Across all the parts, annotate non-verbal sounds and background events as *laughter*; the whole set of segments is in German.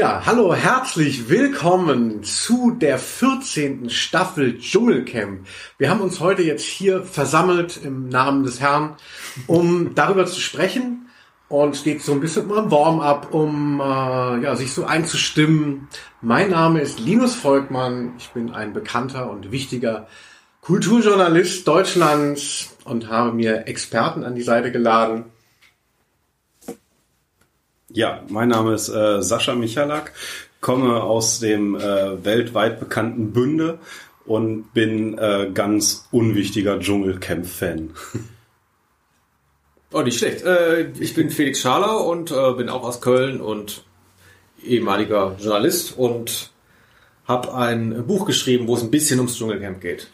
Ja, hallo, herzlich willkommen zu der 14. Staffel Dschungelcamp. Wir haben uns heute jetzt hier versammelt im Namen des Herrn, um darüber zu sprechen. Und geht so ein bisschen ein Warm-up, um äh, ja, sich so einzustimmen. Mein Name ist Linus Volkmann. Ich bin ein bekannter und wichtiger Kulturjournalist Deutschlands und habe mir Experten an die Seite geladen. Ja, mein Name ist äh, Sascha Michalak, komme aus dem äh, weltweit bekannten Bünde und bin äh, ganz unwichtiger Dschungelcamp-Fan. Oh, nicht schlecht. Äh, ich bin Felix Schaler und äh, bin auch aus Köln und ehemaliger Journalist und habe ein Buch geschrieben, wo es ein bisschen ums Dschungelcamp geht.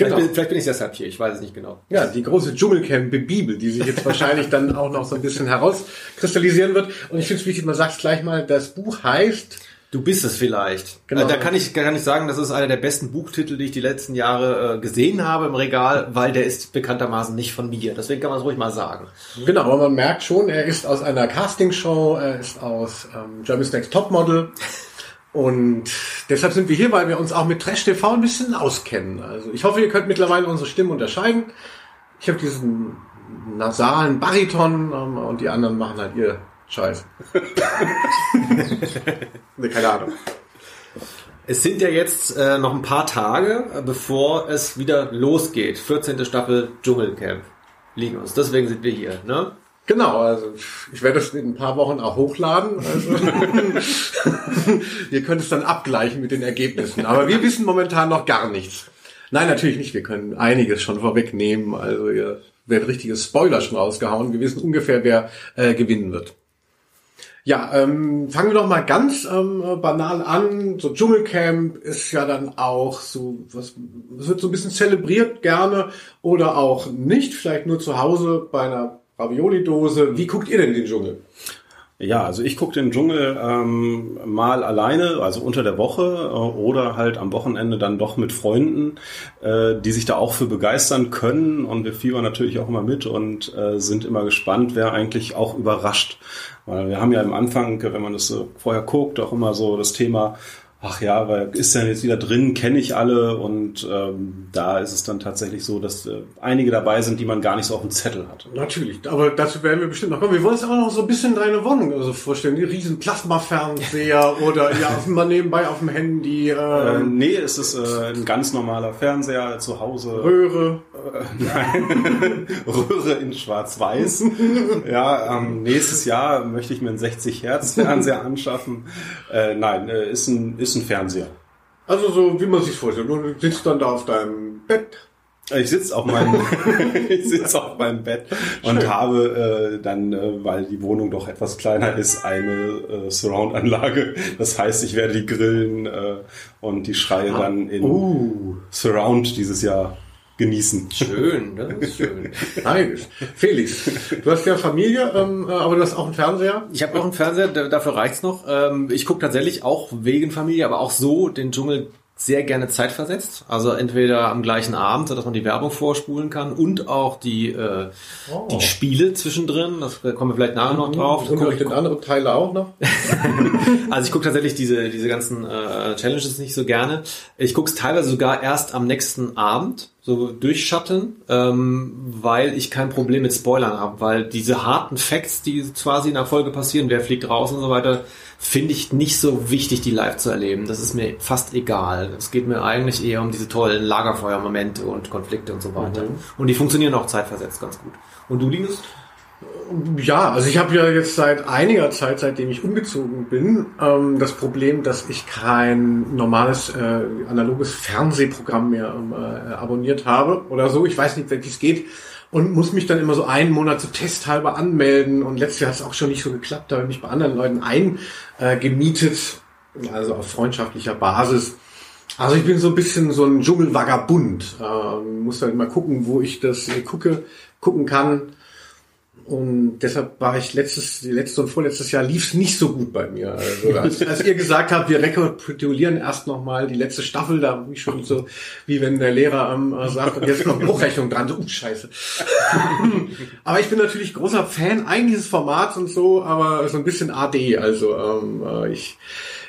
Vielleicht, Genau. bin, vielleicht bin ich deshalb hier, ich weiß es nicht genau. Ja, die große Dschungelcamp-Bibel, die sich jetzt *laughs* wahrscheinlich dann auch noch so ein bisschen herauskristallisieren wird. Und ich finde es wichtig, man sagt gleich mal, das Buch heißt, Du bist es vielleicht. Genau. Äh, Da kann ich, kann ich sagen, das ist einer der besten Buchtitel, die ich die letzten Jahre äh, gesehen habe im Regal, weil der ist bekanntermaßen nicht von mir. Deswegen kann man es ruhig mal sagen. genau, aber man merkt schon, er ist aus einer Castingshow, er ist aus ähm, Germany's Next Topmodel. Und deshalb sind wir hier, weil wir uns auch mit Trash TV ein bisschen auskennen. Also ich hoffe, ihr könnt mittlerweile unsere Stimmen unterscheiden. Ich habe diesen nasalen Bariton ähm, und die anderen machen halt ihr Scheiß. *laughs* nee, keine Ahnung. Es sind ja jetzt äh, noch ein paar Tage, äh, bevor es wieder losgeht. 14. Staffel Dschungelcamp. Liegen uns. Deswegen sind wir hier, ne? Genau, also ich werde es in ein paar Wochen auch hochladen. Also *laughs* ihr könnt es dann abgleichen mit den Ergebnissen. Aber wir wissen momentan noch gar nichts. Nein, natürlich nicht. Wir können einiges schon vorwegnehmen. Also ihr werdet richtige Spoiler schon rausgehauen. Wir wissen ungefähr, wer äh, gewinnen wird. Ja, ähm, fangen wir doch mal ganz ähm, banal an. So Dschungelcamp ist ja dann auch so, was es wird so ein bisschen zelebriert gerne oder auch nicht, vielleicht nur zu Hause bei einer Ravioli-Dose. Wie guckt ihr denn den Dschungel? Ja, also ich gucke den Dschungel ähm, mal alleine, also unter der Woche äh, oder halt am Wochenende dann doch mit Freunden, äh, die sich da auch für begeistern können und wir fiebern natürlich auch immer mit und äh, sind immer gespannt, wer eigentlich auch überrascht. Weil wir haben ja am Anfang, wenn man das so vorher guckt, auch immer so das Thema, ach ja, weil ist denn jetzt wieder drin, kenne ich alle und ähm, da ist es dann tatsächlich so, dass äh, einige dabei sind, die man gar nicht so auf dem Zettel hat. Natürlich, aber dazu werden wir bestimmt noch kommen. Wir wollen uns auch noch so ein bisschen deine Wohnung also vorstellen. Die riesen Plasmafernseher *laughs* oder ja, auf, mal nebenbei auf dem Handy, Äh, äh, nee, es ist äh, ein ganz normaler Fernseher zu Hause. Röhre. Nein, *laughs* Röhre in Schwarz-Weiß. ja, ähm, nächstes Jahr möchte ich mir einen 60 Hertz Fernseher *laughs* anschaffen. Äh, nein, äh, ist ein ist ein Fernseher. Also so, wie man sich vorstellt. Du sitzt dann da auf deinem Bett. Ich sitze auf meinem *laughs* ich sitz auf meinem Bett und habe äh, dann, äh, weil die Wohnung doch etwas kleiner ist, eine äh, Surround-Anlage. Das heißt, ich werde die Grillen äh, und die Schreie dann in Uh, Surround dieses Jahr genießen. Schön, das ist schön. neidisch. Felix, du hast ja Familie, ähm, äh, aber du hast auch einen Fernseher. Ich habe auch einen Fernseher, da- dafür reicht's noch. Ähm, ich gucke tatsächlich auch wegen Familie, aber auch so den Dschungel sehr gerne zeitversetzt. Also entweder am gleichen Abend, sodass man die Werbung vorspulen kann und auch die, äh, Oh. die Spiele zwischendrin. Das kommen wir vielleicht nachher noch drauf. Das Und guck den anderen Teile auch noch. *laughs* also ich gucke tatsächlich diese, diese ganzen äh, Challenges nicht so gerne. Ich gucke es teilweise sogar erst am nächsten Abend, so durchschatten, ähm, weil ich kein Problem mit Spoilern habe, weil diese harten Facts, die quasi in der Folge passieren, wer fliegt raus und so weiter, finde ich nicht so wichtig, die live zu erleben. Das ist mir fast egal. Es geht mir eigentlich eher um diese tollen Lagerfeuermomente und Konflikte und so weiter. Und die funktionieren auch zeitversetzt ganz gut. Und du, Linus? Ja, also ich habe ja jetzt seit einiger Zeit, seitdem ich umgezogen bin, ähm, das Problem, dass ich kein normales äh, analoges Fernsehprogramm mehr ähm, äh, abonniert habe oder so. Ich weiß nicht, wie es geht. Und muss mich dann immer so einen Monat so testhalber anmelden. Und letztes Jahr hat es auch schon nicht so geklappt. Da habe ich mich bei anderen Leuten eingemietet, also auf freundschaftlicher Basis. Also ich bin so ein bisschen so ein Dschungelvagabund. Ähm, muss halt mal gucken, wo ich das gucke, gucken kann. Und deshalb war ich letztes, letztes und vorletztes Jahr lief es nicht so gut bei mir. Also als, als ihr gesagt habt, wir rekapitulieren erst nochmal die letzte Staffel, da bin ich schon so, wie wenn der Lehrer ähm, sagt, jetzt kommt Hochrechnung dran, so, uh, scheiße. *laughs* aber ich bin natürlich großer Fan eigentlich des Formats und so, aber so ein bisschen AD, also ähm, äh, ich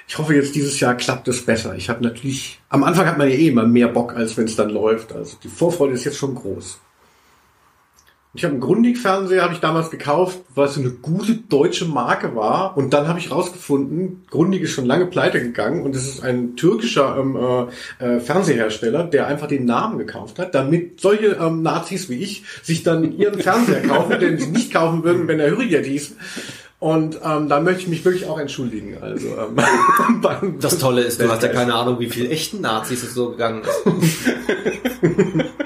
ich hoffe jetzt dieses Jahr klappt es besser. Ich habe natürlich, am Anfang hat man ja eh immer mehr Bock, als wenn es dann läuft. Also die Vorfreude ist jetzt schon groß. Ich habe einen Grundig-Fernseher, habe ich damals gekauft, weil es eine gute deutsche Marke war. Und dann habe ich rausgefunden, Grundig ist schon lange pleite gegangen und es ist ein türkischer ähm, äh, äh, Fernsehersteller, der einfach den Namen gekauft hat, damit solche ähm, Nazis wie ich sich dann ihren Fernseher *laughs* kaufen, den sie nicht kaufen würden, wenn er Hürriyet hieß. Und ähm, da möchte ich mich wirklich auch entschuldigen. Also ähm, *laughs* Das Tolle ist, du hast ja keine Ahnung, wie viel echten Nazis es so gegangen ist. *laughs*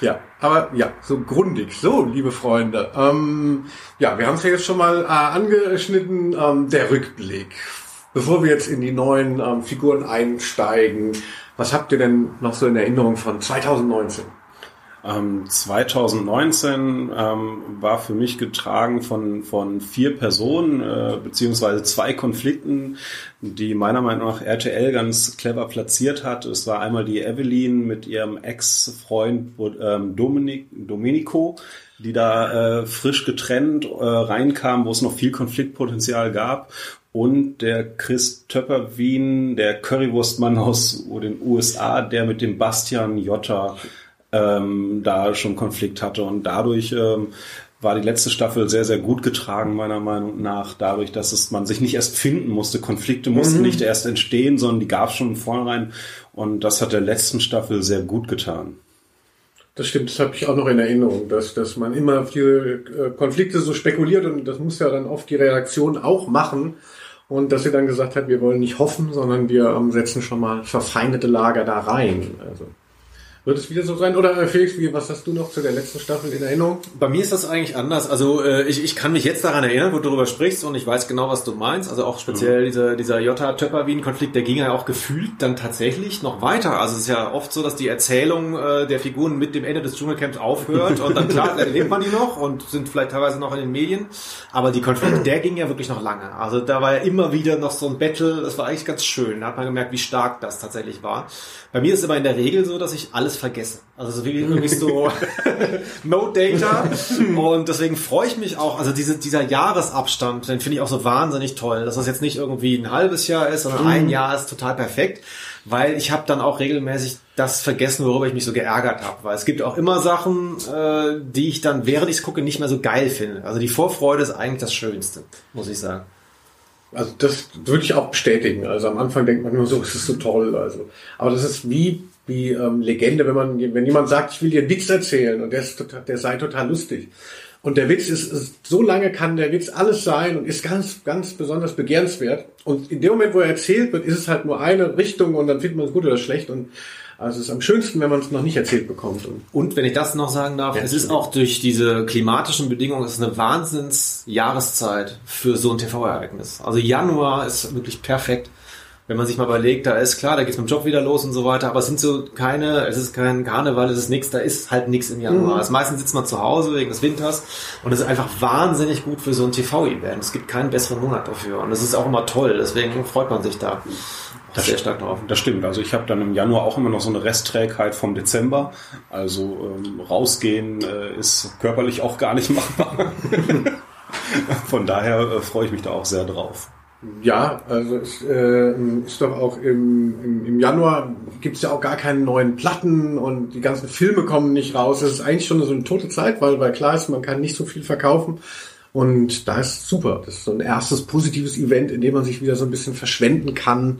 Ja, aber ja, so grundig. So, liebe Freunde. Ähm, ja, wir haben es ja jetzt schon mal äh, angeschnitten. Ähm, der Rückblick. Bevor wir jetzt in die neuen ähm, Figuren einsteigen, was habt ihr denn noch so in Erinnerung von 2019? Ähm, 2019 ähm, war für mich getragen von, von vier Personen, äh, beziehungsweise zwei Konflikten, die meiner Meinung nach RTL ganz clever platziert hat. Es war einmal die Evelyn mit ihrem Ex-Freund ähm, Dominik, Domenico, die da äh, frisch getrennt äh, reinkam, wo es noch viel Konfliktpotenzial gab. Und der Chris Töpperwien, der Currywurstmann aus den USA, der mit dem Bastian Jotta ähm, da schon Konflikt hatte. Und dadurch ähm, war die letzte Staffel sehr, sehr gut getragen, meiner Meinung nach, dadurch, dass es man sich nicht erst finden musste. Konflikte mussten mhm. nicht erst entstehen, sondern die gab es schon vornherein. Und das hat der letzten Staffel sehr gut getan. Das stimmt, das habe ich auch noch in Erinnerung, dass, dass man immer viele äh, Konflikte so spekuliert und das muss ja dann oft die Redaktion auch machen. Und dass sie dann gesagt hat, wir wollen nicht hoffen, sondern wir ähm, setzen schon mal verfeindete Lager da rein. Also wird es wieder so sein? Oder äh, Felix, wie, was hast du noch zu der letzten Staffel in Erinnerung? Bei mir ist das eigentlich anders. Also äh, ich, ich kann mich jetzt daran erinnern, wo du darüber sprichst und ich weiß genau, was du meinst. Also auch speziell mhm. dieser, dieser Jota-Töpper-Wien-Konflikt, der ging ja auch gefühlt dann tatsächlich noch weiter. Also es ist ja oft so, dass die Erzählung äh, der Figuren mit dem Ende des Dschungelcamps aufhört und dann klar *laughs* erlebt man die noch und sind vielleicht teilweise noch in den Medien. Aber die Konflikte, der ging ja wirklich noch lange. Also da war ja immer wieder noch so ein Battle. Das war eigentlich ganz schön. Da hat man gemerkt, wie stark das tatsächlich war. Bei mir ist es aber in der Regel so, dass ich alles vergesse. Also so wie irgendwie *laughs* so No Data. Und deswegen freue ich mich auch, also diese, dieser Jahresabstand, den finde ich auch so wahnsinnig toll, dass das jetzt nicht irgendwie ein halbes Jahr ist, sondern ein mhm. Jahr ist total perfekt. Weil ich habe dann auch regelmäßig das vergessen, worüber ich mich so geärgert habe. Weil es gibt auch immer Sachen, äh, die ich dann, während ich es gucke, nicht mehr so geil finde. Also die Vorfreude ist eigentlich das Schönste, muss ich sagen. Also das würde ich auch bestätigen. Also am Anfang denkt man nur so, es ist so toll. Also, aber das ist wie wie ähm, Legende, wenn man wenn jemand sagt, ich will dir einen Witz erzählen und der ist total, der sei total lustig. Und der Witz ist, ist, so lange kann der Witz alles sein und ist ganz, ganz besonders begehrenswert. Und in dem Moment, wo er erzählt wird, ist es halt nur eine Richtung und dann findet man es gut oder schlecht. Und also es ist am schönsten, wenn man es noch nicht erzählt bekommt. Und, und wenn ich das noch sagen darf, ja, es ist auch durch diese klimatischen Bedingungen, es ist eine Wahnsinns-Jahreszeit für so ein TV-Ereignis. Also Januar ist wirklich perfekt. Wenn man sich mal überlegt, da ist klar, da geht's mit dem Job wieder los und so weiter, aber es sind so keine, es ist kein Karneval, es ist nichts, da ist halt nichts im Januar. Mhm. Also meistens sitzt man zu Hause wegen des Winters und es ist einfach wahnsinnig gut für so ein TV-Event. Es gibt keinen besseren Monat dafür und es ist auch immer toll, deswegen freut man sich da. Das, sehr stark drauf. Das stimmt. Also ich habe dann im Januar auch immer noch so eine Restträgheit vom Dezember. Also ähm, rausgehen äh, ist körperlich auch gar nicht machbar. *laughs* Von daher äh, freue ich mich da auch sehr drauf. Ja, also es äh, ist doch auch im, im, im Januar gibt's ja auch gar keine neuen Platten und die ganzen Filme kommen nicht raus. Es ist eigentlich schon so eine tote Zeit, weil, weil klar ist, man kann nicht so viel verkaufen. Und da ist super. Das ist so ein erstes positives Event, in dem man sich wieder so ein bisschen verschwenden kann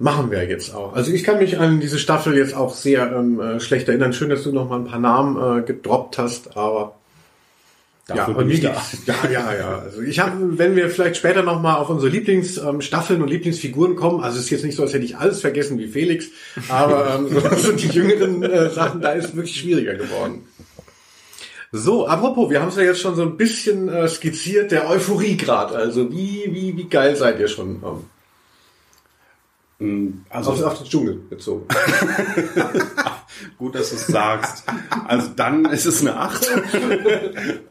Machen wir jetzt auch. Also ich kann mich an diese Staffel jetzt auch sehr ähm, äh, schlecht erinnern. Schön, dass du noch mal ein paar Namen äh, gedroppt hast, aber Dafür ja, und wie, *laughs* ja, ja, ja. Also ich habe, wenn wir vielleicht später noch mal auf unsere Lieblingsstaffeln und Lieblingsfiguren kommen, also es ist jetzt nicht so, als hätte ich alles vergessen wie Felix, aber ähm, so, *laughs* so die jüngeren äh, Sachen, da ist wirklich schwieriger geworden. So, apropos, wir haben es ja jetzt schon so ein bisschen äh, skizziert, der Euphoriegrad. Also wie, wie, wie geil seid ihr schon? Ähm, Also auf, auf den Dschungel bezogen. *laughs* Gut, dass du es sagst. Also dann ist es eine 8. *laughs*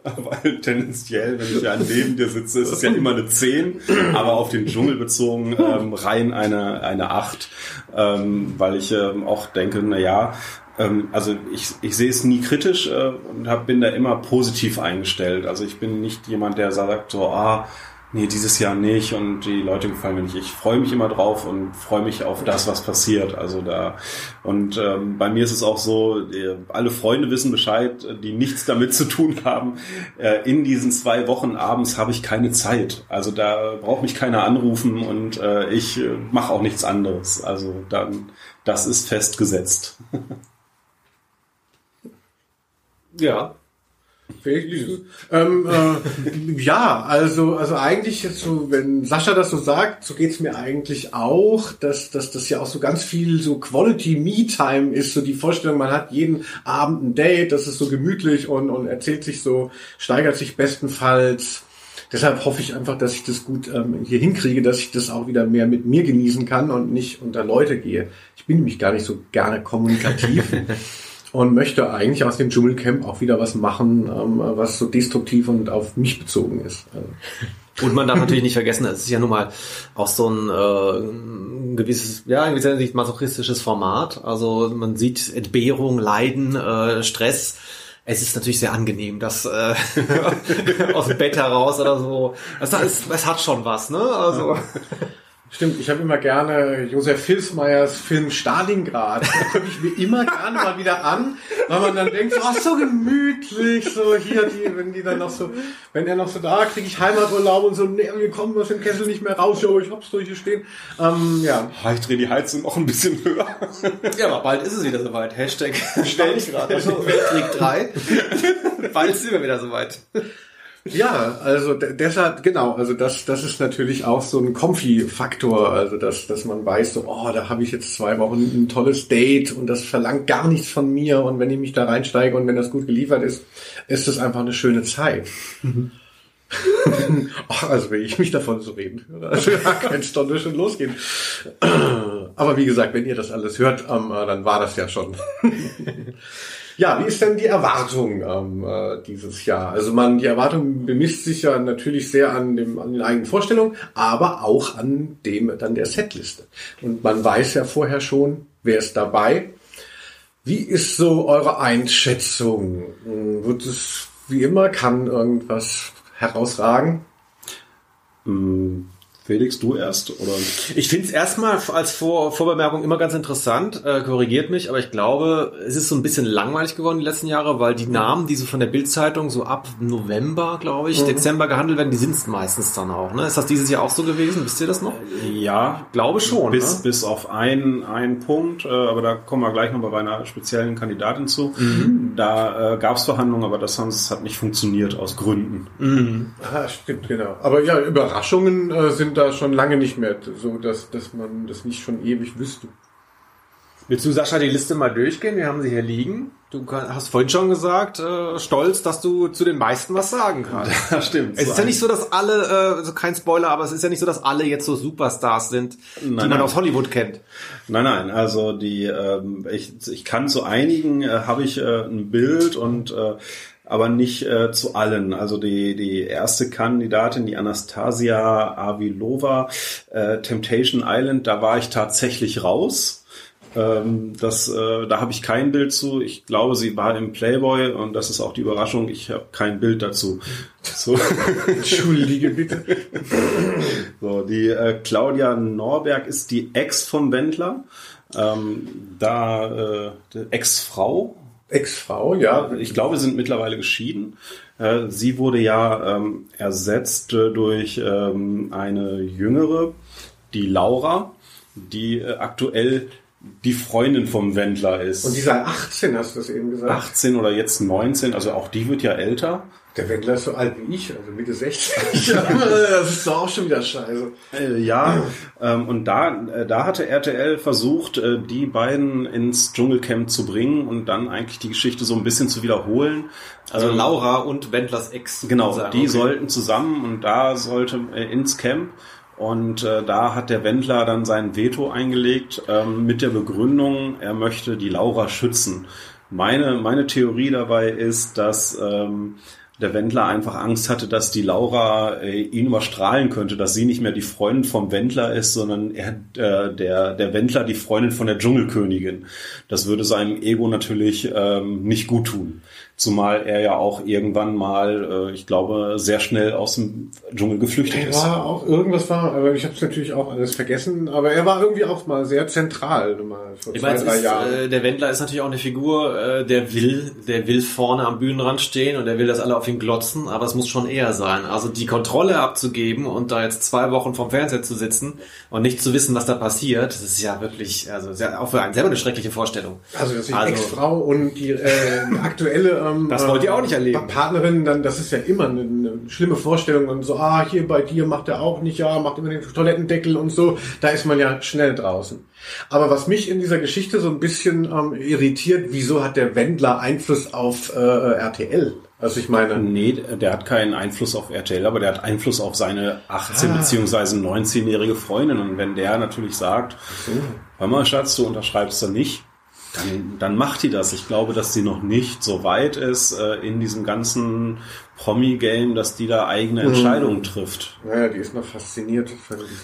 Weil tendenziell, wenn ich ja neben dir sitze, ist es ja immer eine 10. Aber auf den Dschungel bezogen ähm, rein eine, eine 8. Ähm, weil ich ähm, auch denke, na ja, ähm, also ich, ich sehe es nie kritisch äh, und hab, bin da immer positiv eingestellt. Also ich bin nicht jemand, der sagt so, ah, nee, dieses Jahr nicht und die Leute gefallen mir nicht. Ich freue mich immer drauf und freue mich auf das, was passiert. Also da und ähm, bei mir ist es auch so, alle Freunde wissen Bescheid, die nichts damit zu tun haben. Äh, in diesen zwei Wochen abends habe ich keine Zeit. Also da braucht mich keiner anrufen und äh, ich äh, mache auch nichts anderes. Also dann, das ist festgesetzt. *laughs* ja, ähm, äh, ja, also also eigentlich so, wenn Sascha das so sagt, so geht's mir eigentlich auch, dass, dass das ja auch so ganz viel so Quality Me-Time ist, so die Vorstellung, man hat jeden Abend ein Date, das ist so gemütlich und, und erzählt sich so, steigert sich bestenfalls. Deshalb hoffe ich einfach, dass ich das gut ähm, hier hinkriege, dass ich das auch wieder mehr mit mir genießen kann und nicht unter Leute gehe. Ich bin nämlich gar nicht so gerne kommunikativ. *laughs* und möchte eigentlich aus dem Dschungelcamp auch wieder was machen, ähm, was so destruktiv und auf mich bezogen ist. Also. Und man darf natürlich nicht vergessen, es ist ja nun mal auch so ein, äh, ein gewisses, ja, in gewisser Hinsicht masochistisches Format. Also man sieht Entbehrung, Leiden, äh, Stress. Es ist natürlich sehr angenehm, das äh, *laughs* aus dem Bett heraus oder so. Es, ist, es hat schon was, ne? Also Stimmt, ich habe immer gerne Josef Filsmeyers Film Stalingrad. Da gucke ich mir immer gerne mal wieder an, weil man dann denkt, so, oh, so gemütlich, so hier, die, wenn die dann noch so, wenn er noch so da, kriege ich Heimaturlaub und so, nee, wir kommen aus dem Kessel nicht mehr raus, jo, ich hab's durch hier stehen. Ähm, ja. Ich drehe die Heizung noch ein bisschen höher. Ja, aber bald ist es wieder soweit. Hashtag Stalingrad, also Weltkrieg 3. bald sind wir wieder soweit. Ja, also deshalb, genau, also das, das ist natürlich auch so ein Comfy-Faktor, also dass, dass man weiß, so, oh, da habe ich jetzt zwei Wochen ein tolles Date und das verlangt gar nichts von mir und wenn ich mich da reinsteige und wenn das gut geliefert ist, ist es einfach eine schöne Zeit. Mhm. Ach, *laughs* also wenn ich mich davon so reden also ja, kann Stunde schon losgehen. Aber wie gesagt, wenn ihr das alles hört, ähm, dann war das ja schon. Ja, wie ist denn die Erwartung ähm, äh, dieses Jahr? Also man, die Erwartung bemisst sich ja natürlich sehr an, dem, an den eigenen Vorstellungen, aber auch an dem dann der Setliste. Und man weiß ja vorher schon, wer ist dabei. Wie ist so eure Einschätzung? Hm, wird es wie immer, kann irgendwas herausragen? Hm, Felix, du erst? Oder? Ich finde es erstmal als Vor Vorbemerkung immer ganz interessant, äh, korrigiert mich, aber ich glaube, es ist so ein bisschen langweilig geworden die letzten Jahre, weil die Namen, die so von der Bildzeitung so ab November, glaube ich, mhm. Dezember gehandelt werden, die sind es meistens dann auch. Ne? Ist das dieses Jahr auch so gewesen? Wisst ihr das noch? Ja, glaube schon. Bis, ne? bis auf einen, einen Punkt, äh, aber da kommen wir gleich noch bei einer speziellen Kandidatin zu. Mhm. Da äh, gab es Verhandlungen, aber das, haben, das hat nicht funktioniert aus Gründen. Mhm. Ah, stimmt, genau. Aber ja, Überraschungen äh, sind da schon lange nicht mehr so, dass, dass man das nicht schon ewig wüsste. Willst du, Sascha, die Liste mal durchgehen? Wir haben sie hier liegen. Du hast vorhin schon gesagt, äh, stolz, dass du zu den meisten was sagen kannst. *laughs* Ja, stimmt. Es so ist ja nicht so, dass alle, äh, also kein Spoiler, aber es ist ja nicht so, dass alle jetzt so Superstars sind, nein, die man nein. aus Hollywood kennt. Nein, nein, also die, ähm, ich, ich kann zu einigen, äh, habe ich äh, ein Bild und äh, aber nicht äh, zu allen. Also die, die erste Kandidatin, die Anastasia Avilova, äh, Temptation Island, da war ich tatsächlich raus. Ähm, das, äh, da habe ich kein Bild zu. Ich glaube, sie war im Playboy und das ist auch die Überraschung. Ich habe kein Bild dazu. *laughs* So. Entschuldige bitte. *laughs* so, die äh, Claudia Norberg ist die Ex vom Wendler. Ähm, da äh, Ex-Frau Ex-Frau, ja. Ich glaube, sie sind mittlerweile geschieden. Äh, sie wurde ja ähm, ersetzt äh, durch ähm, eine jüngere, die Laura, die äh, aktuell die Freundin vom Wendler ist. Und die sei 18, hast du das eben gesagt? 18 oder jetzt 19, also auch die wird ja älter. Der Wendler ist so alt wie ich, also Mitte 60. *laughs* das ist doch auch schon wieder scheiße. Äh, ja, ähm, und da, äh, da hatte RTL versucht, äh, die beiden ins Dschungelcamp zu bringen und dann eigentlich die Geschichte so ein bisschen zu wiederholen. Also ähm, Laura und Wendlers Ex. Genau, die okay. sollten zusammen und da sollte äh, ins Camp Und äh, da hat der Wendler dann sein Veto eingelegt ähm, mit der Begründung, er möchte die Laura schützen. Meine, meine Theorie dabei ist, dass ähm, der Wendler einfach Angst hatte, dass die Laura äh, ihn überstrahlen könnte, dass sie nicht mehr die Freundin vom Wendler ist, sondern er, äh, der, der Wendler die Freundin von der Dschungelkönigin. Das würde seinem Ego natürlich ähm, nicht gut tun. Zumal er ja auch irgendwann mal, äh, ich glaube, sehr schnell aus dem Dschungel geflüchtet Er ist. war auch, irgendwas war, aber ich habe es natürlich auch alles vergessen, aber er war irgendwie auch mal sehr zentral, mal vor Ich zwei, meine, drei ist, Jahren. äh, der Wendler ist natürlich auch eine Figur, äh, der will, der will vorne am Bühnenrand stehen und der will, dass alle auf ihn glotzen, aber es muss schon eher sein. Also die Kontrolle abzugeben und da jetzt zwei Wochen vom Fernseher zu sitzen und nicht zu wissen, was da passiert, das ist ja wirklich, also sehr, auch für einen selber eine schreckliche Vorstellung. Also, dass die Also- Ex-Frau und die äh, aktuelle ähm, Das wollt ihr auch nicht erleben. Partnerin, dann das ist ja immer eine, eine schlimme Vorstellung und so, ah, hier bei dir macht er auch nicht, ja, macht immer den Toilettendeckel und so, da ist man ja schnell draußen. Aber was mich in dieser Geschichte so ein bisschen ähm, irritiert, wieso hat der Wendler Einfluss auf äh, RTL? Also ich meine, Nee, der hat keinen Einfluss auf RTL, aber der hat Einfluss auf seine 18- Ah. beziehungsweise 19-jährige Freundin. Und wenn der natürlich sagt, hör mal Schatz, du unterschreibst da nicht, dann, dann macht die das. Ich glaube, dass sie noch nicht so weit ist äh, in diesem ganzen Promi-Game, dass die da eigene Mhm. Entscheidungen trifft. naja, die ist noch fasziniert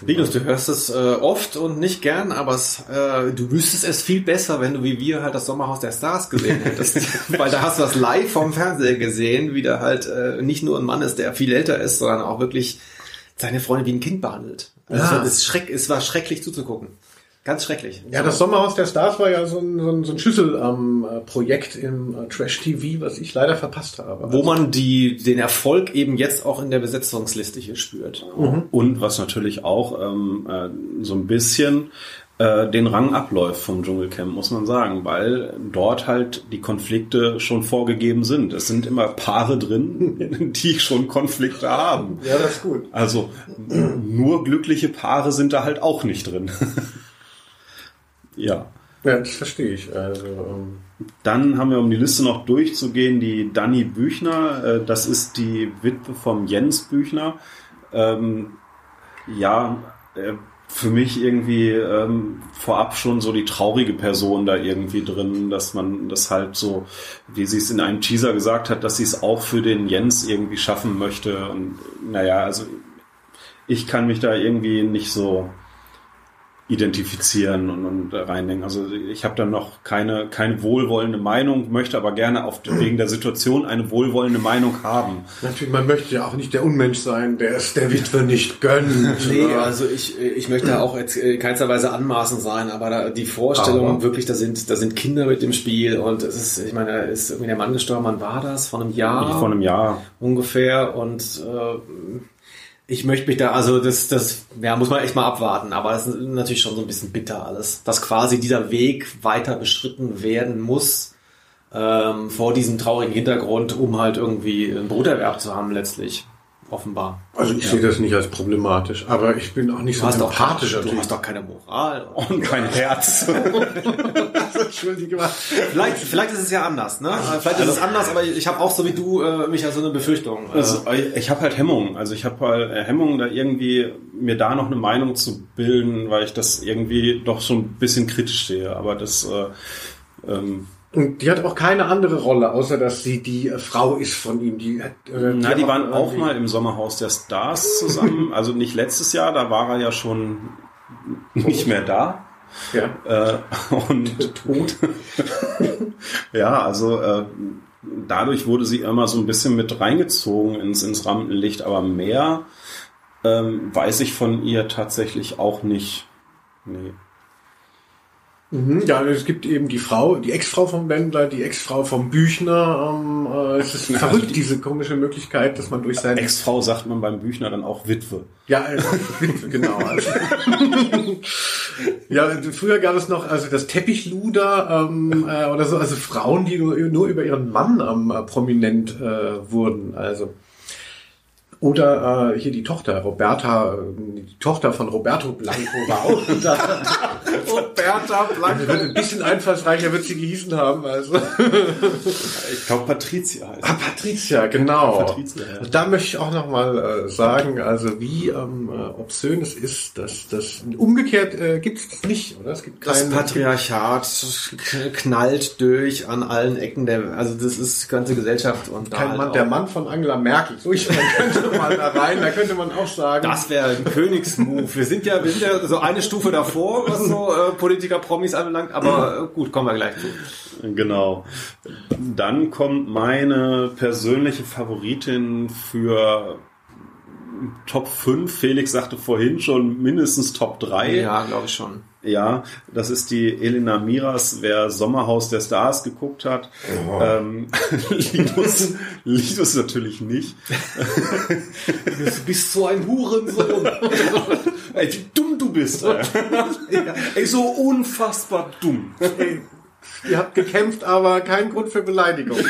Linus, du hörst es äh, oft und nicht gern, aber es, äh, du wüsstest es viel besser, wenn du wie wir halt das Sommerhaus der Stars gesehen *laughs* hättest. Weil da hast du das live vom Fernseher gesehen, wie da halt äh, nicht nur ein Mann ist, der viel älter ist, sondern auch wirklich seine Freundin wie ein Kind behandelt. Also Ja. es, war, es, schreck, es war schrecklich zuzugucken. Ganz schrecklich. Ja, das Sommerhaus der Stars war ja so ein, so ein, so ein Schlüsselprojekt im äh, Trash-TV, was ich leider verpasst habe. Wo man die, den Erfolg eben jetzt auch in der Besetzungsliste hier spürt. Und was natürlich auch ähm, äh, so ein bisschen äh, den Rang abläuft vom Dschungelcamp, muss man sagen, weil dort halt die Konflikte schon vorgegeben sind. Es sind immer Paare drin, *laughs* die schon Konflikte haben. ja, das ist gut. Also nur glückliche Paare sind da halt auch nicht drin. *laughs* ja. Ja, das verstehe ich. Also, ähm, Dann haben wir, um die Liste noch durchzugehen, die Dani Büchner. Äh, Das ist die Witwe vom Jens Büchner. Ähm, ja, äh, für mich irgendwie ähm, vorab schon so die traurige Person da irgendwie drin, dass man das halt so, wie sie es in einem Teaser gesagt hat, dass sie es auch für den Jens irgendwie schaffen möchte. Und naja, also ich kann mich da irgendwie nicht so identifizieren und, und reindenken. Also ich habe da noch keine, keine wohlwollende Meinung, möchte aber gerne auf, wegen der Situation eine wohlwollende Meinung haben. natürlich, man möchte ja auch nicht der Unmensch sein, der es der Witwe nicht gönnt. Nee, also ich, ich möchte auch jetzt in keinster Weise anmaßend sein, aber da, die Vorstellung Aber- wirklich, da sind, da sind Kinder mit im Spiel und es ist, ich meine, da ist irgendwie der Mann gestorben, wann war das? Vor einem Jahr? Vor einem Jahr. ungefähr und äh, ich möchte mich da, also das, das, ja, muss man echt mal abwarten, aber es ist natürlich schon so ein bisschen bitter alles, dass quasi dieser Weg weiter beschritten werden muss ähm, vor diesem traurigen Hintergrund, um halt irgendwie einen Broterwerb zu haben letztlich, offenbar. Also ich sehe das nicht als problematisch, aber ich bin auch nicht Du so doch, empathischer du hast doch keine Moral. Und kein Herz. *laughs* *laughs* Entschuldige mal. Vielleicht, vielleicht ist es ja anders, ne? Vielleicht ist es anders, aber ich habe auch so wie du äh, mich als so eine Befürchtung. Äh, Also ich, ich habe halt Hemmungen. Also ich habe halt äh, Hemmungen, da irgendwie mir da noch eine Meinung zu bilden, weil ich das irgendwie doch so ein bisschen kritisch sehe. Aber das äh, ähm, Und die hat auch keine andere Rolle, außer dass sie die äh, Frau ist von ihm. Die, hat, äh, Na, die hat waren auch mal im Sommerhaus der Stars zusammen. *laughs* Also nicht letztes Jahr, da war er ja schon nicht mehr da. Ja. Äh, *laughs* und tot. *laughs* ja, also äh, dadurch wurde sie immer so ein bisschen mit reingezogen ins, ins Rampenlicht, aber mehr ähm, weiß ich von ihr tatsächlich auch nicht. Nee. Mhm, Ja, es gibt eben die Frau, die Ex-Frau vom Wendler, die Ex-Frau vom Büchner. Ähm, äh, es ist *laughs* verrückt, diese komische Möglichkeit, dass man durch sein... Ex-Frau sagt man beim Büchner dann auch Witwe. Ja, äh, Witwe, genau. Also. *laughs* ja, früher gab es noch also das Teppichluder ähm, äh, oder so, also Frauen, die nur, nur über ihren Mann ähm, äh, prominent äh, wurden. Also Oder äh, hier die Tochter, Roberta, äh, die Tochter von Roberto Blanco war auch *laughs* da. Roberta Also wird ein bisschen einfallsreicher wird sie gehießen haben. Also. Ich glaube, Patricia heißt. Ah, Patricia, genau. Patricia, ja. Da möchte ich auch nochmal äh, sagen, also wie ähm, äh, obszön es ist, dass das umgekehrt äh, gibt es nicht, oder? Es gibt Das keinen- Patriarchat k- knallt durch an allen Ecken der, also das ist die ganze Gesellschaft und da kein halt Mann, auch- der Mann von Angela Merkel. So, ich meine, *laughs* man da rein, da könnte man auch sagen. Das wäre ein Königsmove. Wir sind ja, wir sind ja so eine Stufe davor, was so äh, Politiker-Promis anbelangt, aber äh, gut, kommen wir gleich zu. Genau. Dann kommt meine persönliche Favoritin für Top 5. Felix sagte vorhin schon mindestens Top 3. Ja, glaube ich schon. Ja, das ist die Elena Miras, wer Sommerhaus der Stars geguckt hat. Ähm, *laughs* Linus, Linus natürlich nicht. Du bist so ein Hurensohn. Ey, wie dumm du bist. Ey, ey so unfassbar dumm. *laughs* Ihr habt gekämpft, aber kein Grund für Beleidigung. *laughs*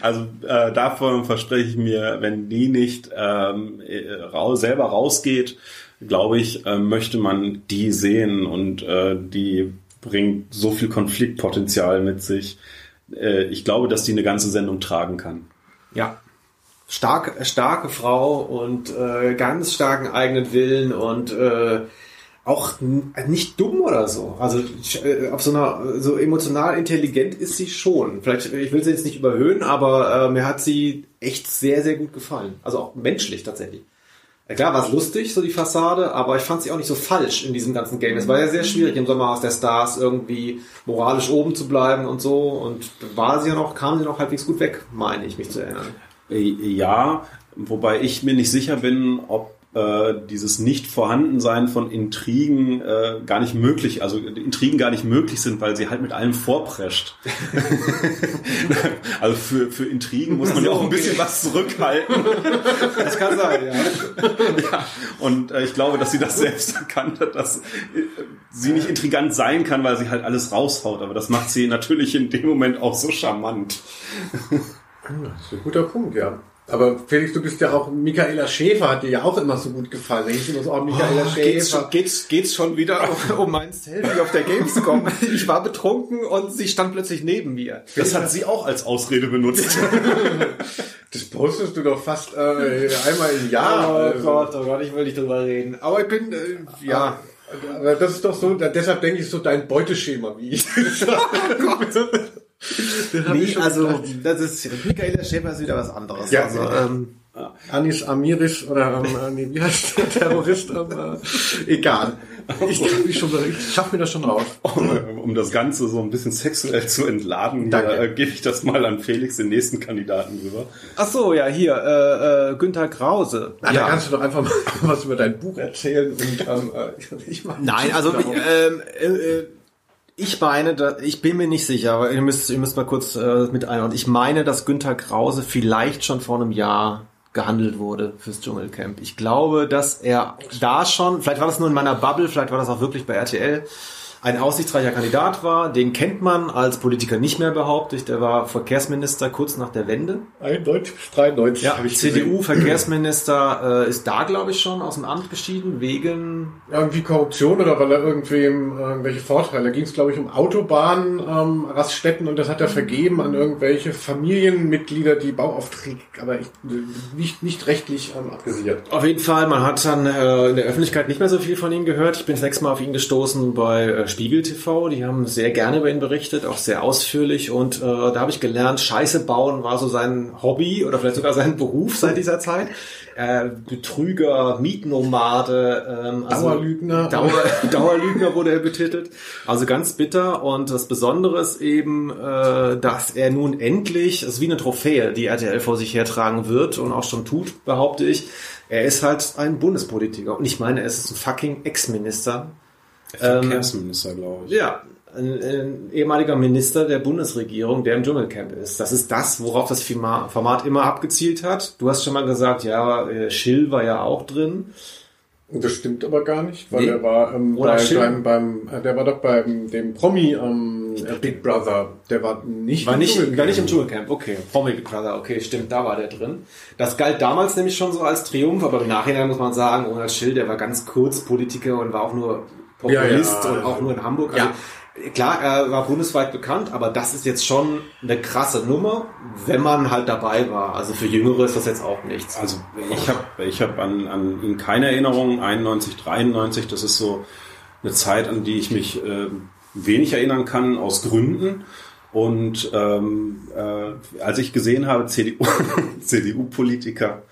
Also äh, davon verspreche ich mir, wenn die nicht ähm, äh, raus, selber rausgeht, glaube ich, äh, möchte man die sehen und äh, die bringt so viel Konfliktpotenzial mit sich. Äh, ich glaube, dass die eine ganze Sendung tragen kann. Ja. Stark, starke Frau und äh, ganz starken eigenen Willen und äh, auch n- nicht dumm oder so. Also äh, auf so einer so emotional intelligent ist sie schon. Vielleicht, ich will sie jetzt nicht überhöhen, aber äh, mir hat sie echt sehr, sehr gut gefallen. Also auch menschlich tatsächlich. Ja, klar war es lustig, so die Fassade, aber ich fand sie auch nicht so falsch in diesem ganzen Game. Es war ja sehr schwierig im Sommerhaus der Stars irgendwie moralisch oben zu bleiben und so. Und war sie ja noch, kam sie noch halbwegs gut weg, meine ich mich zu erinnern. Äh, Ja, wobei ich mir nicht sicher bin, ob äh, dieses Nicht-Vorhandensein von Intrigen äh, gar nicht möglich, also Intrigen gar nicht möglich sind, weil sie halt mit allem vorprescht. *laughs* also für, für Intrigen muss man ja auch ein bisschen was zurückhalten. Das kann sein, ja. ja, und äh, ich glaube, dass sie das selbst erkannt hat, dass äh, sie nicht intrigant sein kann, weil sie halt alles raushaut. Aber das macht sie natürlich in dem Moment auch so charmant. Das ist ein guter Punkt, ja. Aber Felix, du bist ja auch, Michaela Schäfer hat dir ja auch immer so gut gefallen. Hieß immer so, oh, Michaela Geht's, Schäfer. schon- geht's, geht's schon wieder um, um mein Selfie auf der Gamescom? *laughs* Ich war betrunken und sie stand plötzlich neben mir. Das hat sie auch als Ausrede benutzt. *laughs* Das postest du doch fast äh, einmal im Jahr. also. oh Gott, ich will nicht drüber reden. Aber ich bin, äh, ja, aber das ist doch so, deshalb denke ich so dein Beuteschema, wie ich das *laughs* sage. Ich Nee, also, das ist, Michaela Schäfer ist wieder was anderes. Ja. also, ähm, Anis Amiris oder ähm, äh, nee, wie heißt der Terrorist? Ähm, äh, egal. Ich, schon, ich schaff mir das schon raus. Um, um das Ganze so ein bisschen sexuell zu entladen, äh, gebe ich das mal an Felix, den nächsten Kandidaten, rüber. ach so, ja, hier, äh, äh, Günther Krause. Ah, ja. Da kannst du doch einfach mal *laughs* was über dein Buch erzählen und ähm, äh, ich mach Nein, also ähm, äh, äh, ich meine, da, ich bin mir nicht sicher, aber ihr müsst, ihr müsst mal kurz äh, mit einordnen. Ich meine, dass Günther Krause vielleicht schon vor einem Jahr gehandelt wurde fürs Dschungelcamp. Ich glaube, dass er da schon, vielleicht war das nur in meiner Bubble, vielleicht war das auch wirklich bei RTL, ein aussichtsreicher Kandidat war. Den kennt man als Politiker nicht mehr behauptet. Der war Verkehrsminister kurz nach der Wende. 91 bis 93 Ja, habe ich. CDU-Verkehrsminister äh, ist da, glaube ich, schon aus dem Amt geschieden, wegen Irgendwie Korruption oder weil er irgendwem irgendwelche Vorteile. Da ging es, glaube ich, um Autobahnen, ähm, Raststätten und das hat er vergeben an irgendwelche Familienmitglieder, die Bauaufträge, aber ich, nicht, nicht rechtlich ähm, abgesichert. Auf jeden Fall, man hat dann äh, in der Öffentlichkeit nicht mehr so viel von ihm gehört. Ich bin das nächste Mal auf ihn gestoßen bei äh, Spiegel TV. Die haben sehr gerne über ihn berichtet, auch sehr ausführlich. Und äh, da habe ich gelernt, Scheiße bauen war so sein Hobby oder vielleicht sogar sein Beruf seit dieser Zeit. Äh, Betrüger, Mietnomade, ähm, also Dauerlügner. Dauer, *laughs* Dauerlügner wurde er betitelt. Also ganz bitter. Und das Besondere ist eben, äh, dass er nun endlich, es ist wie eine Trophäe, die RTL vor sich hertragen wird und auch schon tut, behaupte ich. Er ist halt ein Bundespolitiker. Und ich meine, er ist ein fucking Ex-Minister. Verkehrsminister, glaube ich. Ja, ein, ein ehemaliger Minister der Bundesregierung, der im Dschungelcamp ist. Das ist das, worauf das Forma- Format immer abgezielt hat. Du hast schon mal gesagt, ja, äh, Schill war ja auch drin. Das stimmt aber gar nicht, weil Nee. er war ähm, bei, beim, beim, äh, der war doch beim dem Promi ähm, ähm, Big Brother. Der war nicht War im nicht, Dschungelcamp. war nicht im Dschungelcamp, okay. Promi Big Brother, okay, stimmt, da war der drin. Das galt damals nämlich schon so als Triumph, aber im Nachhinein muss man sagen, Ronald Schill, der war ganz kurz Politiker und war auch nur Populist Ja, ja. und auch nur in Hamburg. Ja. Also, Klar, er war bundesweit bekannt, aber das ist jetzt schon eine krasse Nummer, wenn man halt dabei war. Also für Jüngere ist das jetzt auch nichts. Also ich habe ich hab an, an ihn keine Erinnerung. 91, 93, das ist so eine Zeit, an die ich mich äh, wenig erinnern kann, aus Gründen. Und ähm, äh, als ich gesehen habe, CDU, *laughs* CDU-Politiker,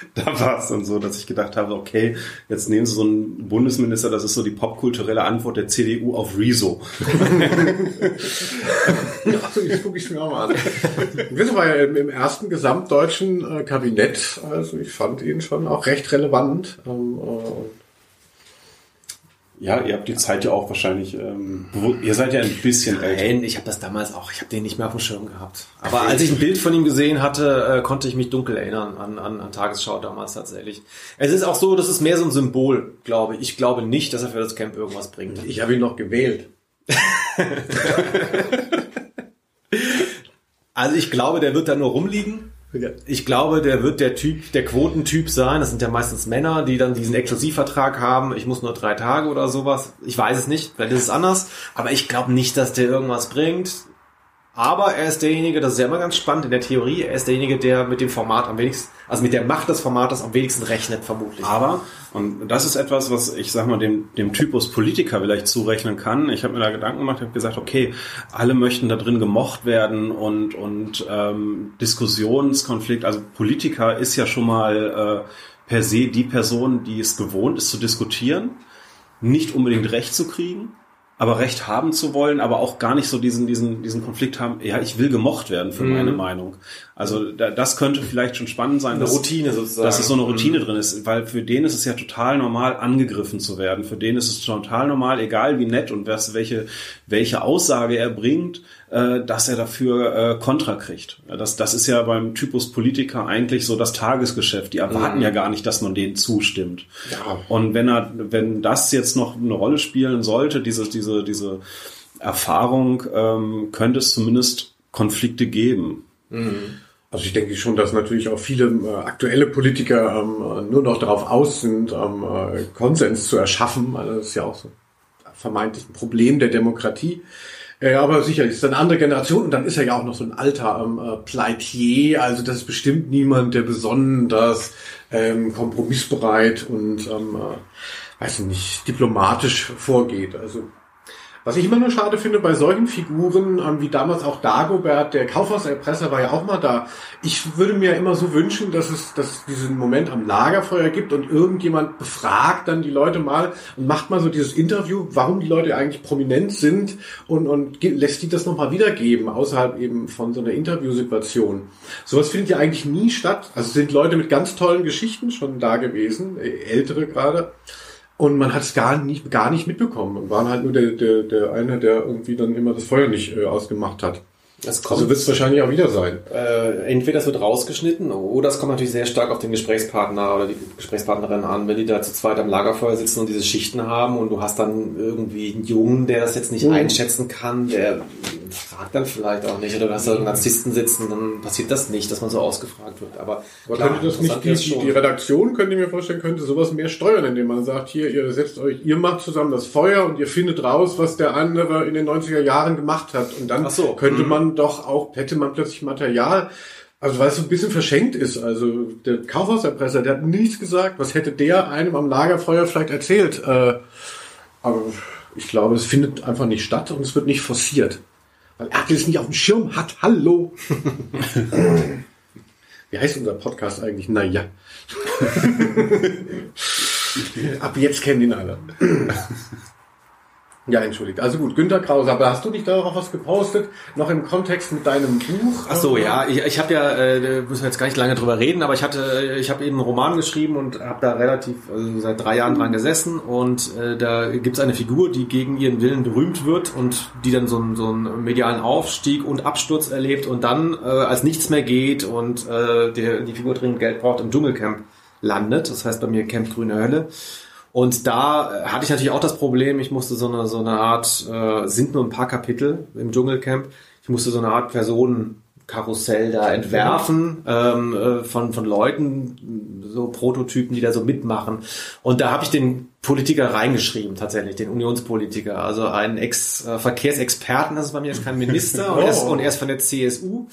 *laughs* da war es dann so, dass ich gedacht habe, okay, jetzt nehmen Sie so einen Bundesminister, das ist so die popkulturelle Antwort der CDU auf Rezo. Also, das gucke ich mir auch mal an. Das war ja im, im ersten gesamtdeutschen äh, Kabinett, also ich fand ihn schon auch recht relevant. Ähm, äh, Ja, ihr habt die Zeit ja auch wahrscheinlich, ähm, ihr seid ja ein bisschen älter. Nein, ich habe das damals auch, ich habe den nicht mehr auf dem Schirm gehabt. Aber als ich ein Bild von ihm gesehen hatte, äh, konnte ich mich dunkel erinnern an, an, an Tagesschau damals tatsächlich. Es ist auch so, das ist mehr so ein Symbol, glaube ich. Ich glaube nicht, dass er für das Camp irgendwas bringt. ich habe ihn noch gewählt. *laughs* Also ich glaube, der wird da nur rumliegen. Ich glaube, der wird der Typ, der Quotentyp sein. Das sind ja meistens Männer, die dann diesen Exklusivvertrag haben. Ich muss nur drei Tage oder sowas. Ich weiß es nicht, vielleicht ist es anders. Aber ich glaube nicht, dass der irgendwas bringt. Aber er ist derjenige, das ist ja immer ganz spannend in der Theorie, er ist derjenige, der mit dem Format am wenigsten, also mit der Macht des Formates am wenigsten rechnet, vermutlich. Aber, und das ist etwas, was ich sag mal dem, dem Typus Politiker vielleicht zurechnen kann. Ich habe mir da Gedanken gemacht, habe gesagt, okay, alle möchten da drin gemocht werden und, und ähm, Diskussionskonflikt, also Politiker ist ja schon mal äh, per se die Person, die es gewohnt ist zu diskutieren, nicht unbedingt Recht zu kriegen, aber Recht haben zu wollen, aber auch gar nicht so diesen, diesen, diesen Konflikt haben, ja, ich will gemocht werden für meine Meinung. Also da, das könnte vielleicht schon spannend sein. Eine dass- Routine sozusagen. dass es so eine Routine drin ist, weil für den ist es ja total normal, angegriffen zu werden. Für den ist es total normal, egal wie nett und was, welche, welche Aussage er bringt, äh, dass er dafür äh, Kontra kriegt. Das, das ist ja beim Typus Politiker eigentlich so das Tagesgeschäft. Die erwarten ja gar nicht, dass man denen zustimmt. Ja. Und wenn er, wenn das jetzt noch eine Rolle spielen sollte, diese, diese, diese Erfahrung, ähm, könnte es zumindest Konflikte geben. Also ich denke schon, dass natürlich auch viele äh, aktuelle Politiker ähm, nur noch darauf aus sind, ähm, äh, Konsens zu erschaffen. Also das ist ja auch so vermeintlich ein Problem der Demokratie. Äh, aber sicherlich ist es eine andere Generation und dann ist er ja auch noch so ein alter ähm, äh, Pleitier. Also das ist bestimmt niemand, der besonders ähm, kompromissbereit und ähm, äh, weiß ich nicht, diplomatisch vorgeht. Also was ich immer nur schade finde bei solchen Figuren, ähm, wie damals auch Dagobert, der Kaufhauserpresser war ja auch mal da. Ich würde mir immer so wünschen, dass es, dass es diesen Moment am Lagerfeuer gibt und irgendjemand befragt dann die Leute mal und macht mal so dieses Interview, warum die Leute eigentlich prominent sind und, und lässt die das nochmal wiedergeben, außerhalb eben von so einer Interviewsituation. Sowas findet ja eigentlich nie statt. Also sind Leute mit ganz tollen Geschichten schon da gewesen, äh, ältere gerade. Und man hat es gar nicht, gar nicht mitbekommen und waren halt nur der, der, der eine, der irgendwie dann immer das Feuer nicht äh, ausgemacht hat. Das kommt, Also wird es wahrscheinlich auch wieder sein. äh, entweder es wird rausgeschnitten oder es kommt natürlich sehr stark auf den Gesprächspartner oder die Gesprächspartnerin an, wenn die da zu zweit am Lagerfeuer sitzen und diese Schichten haben und du hast dann irgendwie einen Jungen, der das jetzt nicht Mhm. einschätzen kann, der fragt dann vielleicht auch nicht oder da einen Narzissten sitzen, dann passiert das nicht, dass man so ausgefragt wird. Aber, Aber klar, könnte das nicht, die, schon. die Redaktion, könnte ich mir vorstellen, könnte sowas mehr steuern, indem man sagt, hier, ihr setzt euch, ihr macht zusammen das Feuer und ihr findet raus, was der andere in den 90er Jahren gemacht hat. Und dann so, könnte mhm. man doch auch, hätte man plötzlich Material, also weil es so ein bisschen verschenkt ist. Also der Kaufhauserpresser, der hat nichts gesagt. Was hätte der einem am Lagerfeuer vielleicht erzählt? Äh, aber ich glaube, es findet einfach nicht statt und es wird nicht forciert. Weil Erkel es nicht auf dem Schirm hat. Hallo. *laughs* Wie heißt unser Podcast eigentlich? Naja. *laughs* Ab jetzt kennen ihn alle. *laughs* Ja, entschuldigt. Also gut, Günter Krause, aber hast du nicht da auch was gepostet? Noch im Kontext mit deinem Buch? Ach so, ja, ich, ich habe ja, äh, müssen wir jetzt gar nicht lange drüber reden, aber ich hatte, äh, ich habe eben einen Roman geschrieben und habe da relativ also seit drei Jahren dran gesessen und äh, da gibt's eine Figur, die gegen ihren Willen berühmt wird und die dann so einen, so einen medialen Aufstieg und Absturz erlebt und dann, äh, als nichts mehr geht und äh, der, die Figur dringend Geld braucht, im Dschungelcamp landet. Das heißt bei mir Camp Grüne Hölle. Und da hatte ich natürlich auch das Problem, ich musste so eine, so eine Art, äh, sind nur ein paar Kapitel im Dschungelcamp, ich musste so eine Art Personenkarussell da entwerfen ähm, äh, von, von Leuten, so Prototypen, die da so mitmachen. Und da habe ich den Politiker reingeschrieben, tatsächlich, den Unionspolitiker. Also einen Ex-Verkehrsexperten, das ist bei mir jetzt kein Minister, und, er ist, und er ist von der CSU.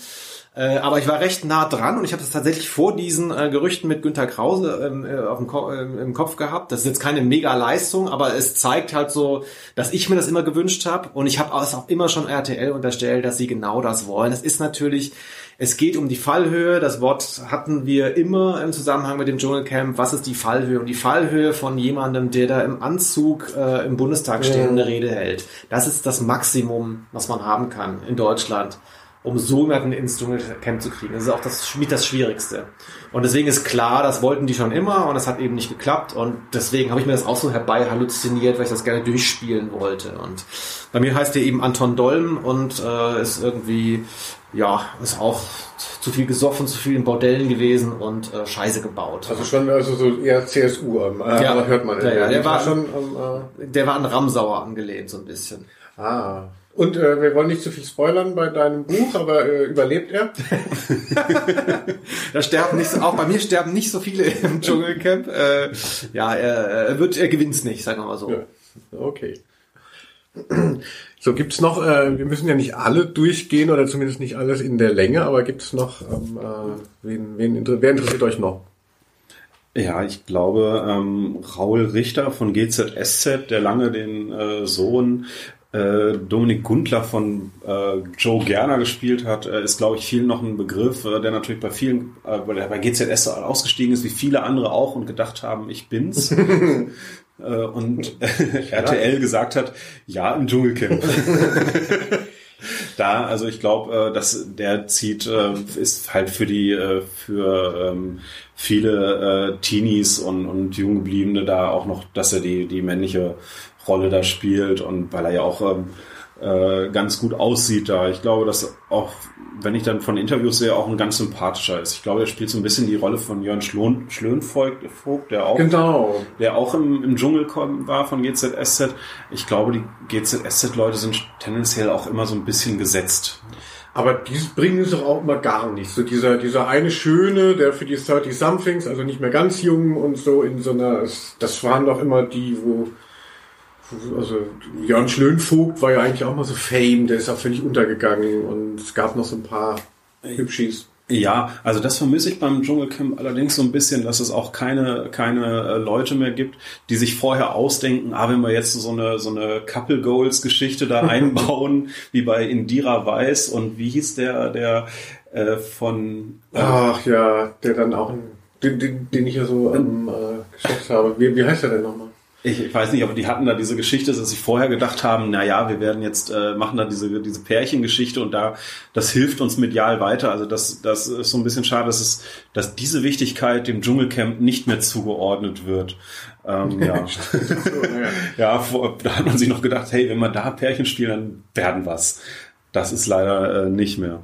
Äh, aber ich war recht nah dran und ich habe das tatsächlich vor diesen äh, Gerüchten mit Günter Krause ähm, äh, Ko äh, im Kopf gehabt. Das ist jetzt keine Mega-Leistung, aber es zeigt halt so, dass ich mir das immer gewünscht habe und ich habe es auch immer schon RTL unterstellt, dass sie genau das wollen. Es ist natürlich, es geht um die Fallhöhe. Das Wort hatten wir immer im Zusammenhang mit dem Dschungelcamp. Was ist die Fallhöhe? Und die Fallhöhe von jemandem, der da im Anzug äh, im Bundestag steht und eine Rede hält. Das ist das Maximum, was man haben kann in Deutschland um so jemanden ins Dschungelcamp zu kriegen. Das ist auch das, mit das Schwierigste. Und deswegen ist klar, das wollten die schon immer und das hat eben nicht geklappt. Und deswegen habe ich mir das auch so herbei halluziniert, weil ich das gerne durchspielen wollte. Und bei mir heißt der eben Anton Dolm und äh, ist irgendwie, ja, ist auch zu viel gesoffen, zu viel in Bordellen gewesen und äh, Scheiße gebaut. Also schon also so eher CSU, ähm, äh, ja, hört man. Ja, ja, der war schon, ähm, äh, der war an Ramsauer angelehnt so ein bisschen. Ah. Und äh, wir wollen nicht zu viel spoilern bei deinem Buch, aber äh, überlebt er? *laughs* da sterben nicht so, auch bei mir sterben nicht so viele im Dschungelcamp. Äh, ja, er, er wird, er gewinnt's nicht, sagen wir mal so. Ja. Okay. So gibt's noch, äh, wir müssen ja nicht alle durchgehen oder zumindest nicht alles in der Länge, aber gibt's noch, ähm, äh, wen, wen, wer interessiert euch noch? Ja, ich glaube, ähm, Raul Richter von GZSZ, der lange den äh, Sohn Dominik Gundler von äh, Joe Gerner gespielt hat, äh, ist, glaube ich, vielen noch ein Begriff, äh, der natürlich bei vielen, äh, weil er bei GZS ausgestiegen ist, wie viele andere auch und gedacht haben, ich bin's. *laughs* äh, und *laughs* RTL gesagt hat, ja, im Dschungelcamp. *laughs* da, also ich glaube, äh, dass der zieht, äh, ist halt für die, äh, für ähm, viele äh, Teenies und, und Junggebliebene da auch noch, dass er die, die männliche Rolle da spielt und weil er ja auch ähm, äh, ganz gut aussieht da. Ich glaube, dass auch, wenn ich dann von Interviews sehe, auch ein ganz sympathischer ist. Ich glaube, er spielt so ein bisschen die Rolle von Jörn Schlohn, Schlönvogt, der auch, genau. der auch im, im Dschungel war von GZSZ. Ich glaube, die GZSZ-Leute sind tendenziell auch immer so ein bisschen gesetzt. Aber die bringen es doch auch immer gar nicht. So dieser, dieser eine Schöne, der für die 30 Somethings, also nicht mehr ganz jung und so in so einer, das waren doch immer die, wo also Jörn Schlönvogt war ja eigentlich auch mal so Fame, der ist auch völlig untergegangen und es gab noch so ein paar Hübschis. Ja, also das vermisse ich beim Dschungelcamp allerdings so ein bisschen, dass es auch keine, keine äh, Leute mehr gibt, die sich vorher ausdenken, ah, wenn wir jetzt so eine, so eine Couple Goals Geschichte da *laughs* einbauen, wie bei Indira Weiß und wie hieß der, der äh, von... Äh, Ach ja, der dann auch, den, den, den ich ja so ähm, äh, geschätzt habe. Wie, wie heißt er denn nochmal? Ich, ich weiß nicht, aber die hatten da diese Geschichte, dass sie vorher gedacht haben, na ja, wir werden jetzt äh, machen da diese diese Pärchengeschichte und da das hilft uns medial weiter. Also das das ist so ein bisschen schade, dass es dass diese Wichtigkeit dem Dschungelcamp nicht mehr zugeordnet wird. Ähm, ja. *laughs* *laughs* ja, vor, da hat man sich noch gedacht, hey, wenn wir da Pärchen spielen, dann werden was. Das ist leider äh, nicht mehr.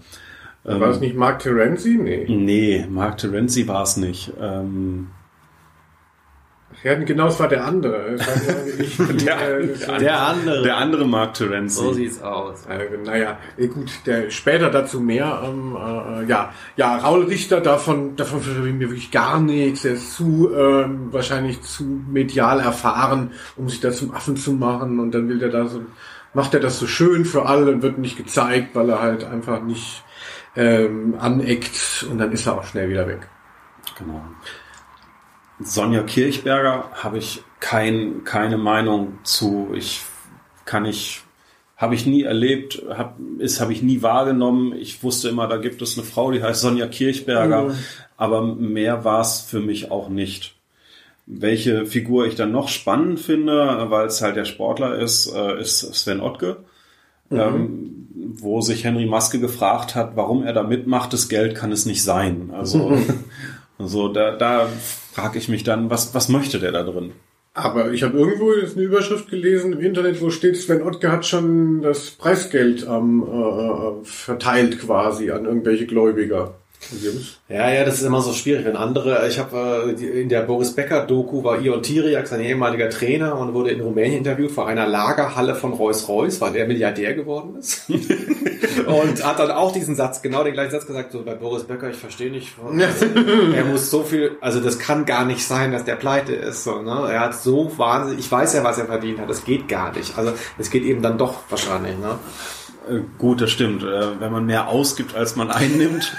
War es ähm, nicht Mark Terenzi? Nee. Nee, Mark Terenzi war es nicht. Ähm, ja, genau, es war der andere. *laughs* Ich, der, äh, der, andere. Der andere Mark Terenzi. So sieht's aus. Äh, naja, gut, der, später dazu mehr. Ähm, äh, ja, ja, Raul Richter, davon, davon verstehe ich mir wirklich gar nichts. Er ist zu, ähm, wahrscheinlich zu medial erfahren, um sich da zum Affen zu machen. Und dann will der da so, macht er das so schön für alle und wird nicht gezeigt, weil er halt einfach nicht ähm, aneckt. Und dann ist er auch schnell wieder weg. Genau. Sonja Kirchberger habe ich kein, keine Meinung zu. Ich kann ich habe ich nie erlebt, hab, ist habe ich nie wahrgenommen. Ich wusste immer, da gibt es eine Frau, die heißt Sonja Kirchberger, mhm. aber mehr war es für mich auch nicht. Welche Figur ich dann noch spannend finde, weil es halt der Sportler ist, äh, ist Sven Ottke. Mhm. Ähm, wo sich Henry Maske gefragt hat, warum er da mitmacht, das Geld kann es nicht sein. Also, *laughs* also da, da frage ich mich dann, was, was möchte der da drin? Aber ich habe irgendwo jetzt eine Überschrift gelesen im Internet, wo steht, Sven Ottke hat schon das Preisgeld ähm, äh, verteilt quasi an irgendwelche Gläubiger. Ja, ja, das ist immer so schwierig, wenn andere, ich habe äh, in der Boris Becker Doku war Ion Tiriak, sein ehemaliger Trainer und wurde in Rumänien interviewt vor einer Lagerhalle von Rolls-Royce, weil er Milliardär geworden ist. *laughs* und hat dann auch diesen Satz, genau den gleichen Satz gesagt, so bei Boris Becker, ich verstehe nicht, *laughs* er muss so viel, also das kann gar nicht sein, dass der pleite ist. So, ne? Er hat so wahnsinnig, ich weiß ja, was er verdient hat, das geht gar nicht. Also es geht eben dann doch wahrscheinlich. Ne? Äh, Gut, das stimmt. Äh, Wenn man mehr ausgibt, als man *laughs* einnimmt,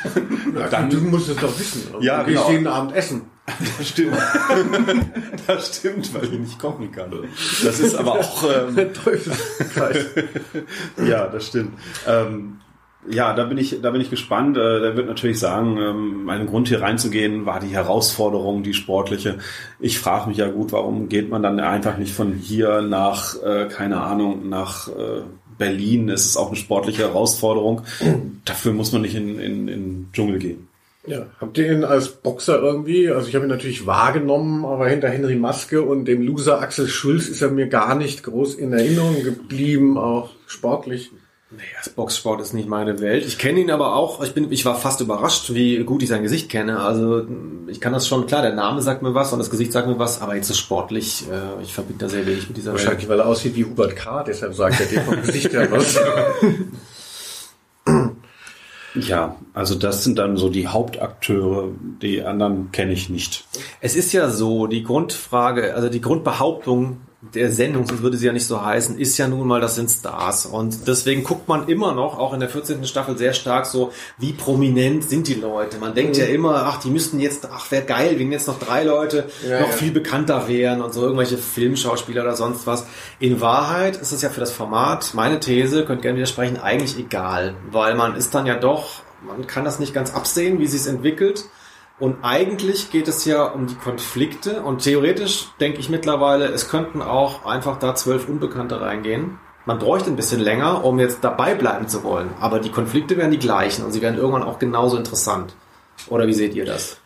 Dann, du musst es doch wissen. Ja, du genau. jeden Abend essen. *laughs* das stimmt. *laughs* Das stimmt, weil ich nicht kochen kann. Das ist aber auch, ähm, Teufelskreis. ja, das stimmt. Ähm, ja, da bin ich, da bin ich gespannt. Äh, Der wird natürlich sagen, ähm, mein Grund hier reinzugehen war die Herausforderung, die sportliche. Ich frage mich ja gut, warum geht man dann einfach nicht von hier nach, äh, keine Ahnung, nach äh, Berlin? Es ist auch eine sportliche Herausforderung. Dafür muss man nicht in, in, in den Dschungel gehen. Ja, habt ihr ihn als Boxer irgendwie, also ich habe ihn natürlich wahrgenommen, aber hinter Henry Maske und dem Loser Axel Schulz ist er mir gar nicht groß in Erinnerung geblieben, auch sportlich. Nee, das Boxsport ist nicht meine Welt. Ich kenne ihn aber auch. Ich bin, ich war fast überrascht, wie gut ich sein Gesicht kenne. Also ich kann das schon klar. Der Name sagt mir was und das Gesicht sagt mir was, aber jetzt so sportlich. Äh, ich verbinde da sehr wenig mit dieser Welt. Wahrscheinlich, weil er aussieht wie Hubert K., deshalb sagt er dir vom Gesicht her was. *laughs* Ja, also das sind dann so die Hauptakteure. Die anderen kenne ich nicht. Es ist ja so, die Grundfrage, also die Grundbehauptung der Sendung, sonst würde sie ja nicht so heißen, ist ja nun mal, das sind Stars. Und deswegen guckt man immer noch, auch in der 14. Staffel, sehr stark so, wie prominent sind die Leute. Man denkt ja immer, ach, die müssten jetzt, ach, wäre geil, wenn jetzt noch drei Leute Ja, noch ja. viel bekannter wären und so irgendwelche Filmschauspieler oder sonst was. In Wahrheit ist es ja für das Format, meine These, könnt gerne widersprechen, eigentlich egal. Weil man ist dann ja doch, man kann das nicht ganz absehen, wie sich entwickelt. Und eigentlich geht es ja um die Konflikte und theoretisch denke ich mittlerweile, es könnten auch einfach da zwölf Unbekannte reingehen. Man bräuchte ein bisschen länger, um jetzt dabei bleiben zu wollen. Aber die Konflikte wären die gleichen und sie werden irgendwann auch genauso interessant. Oder wie seht ihr das?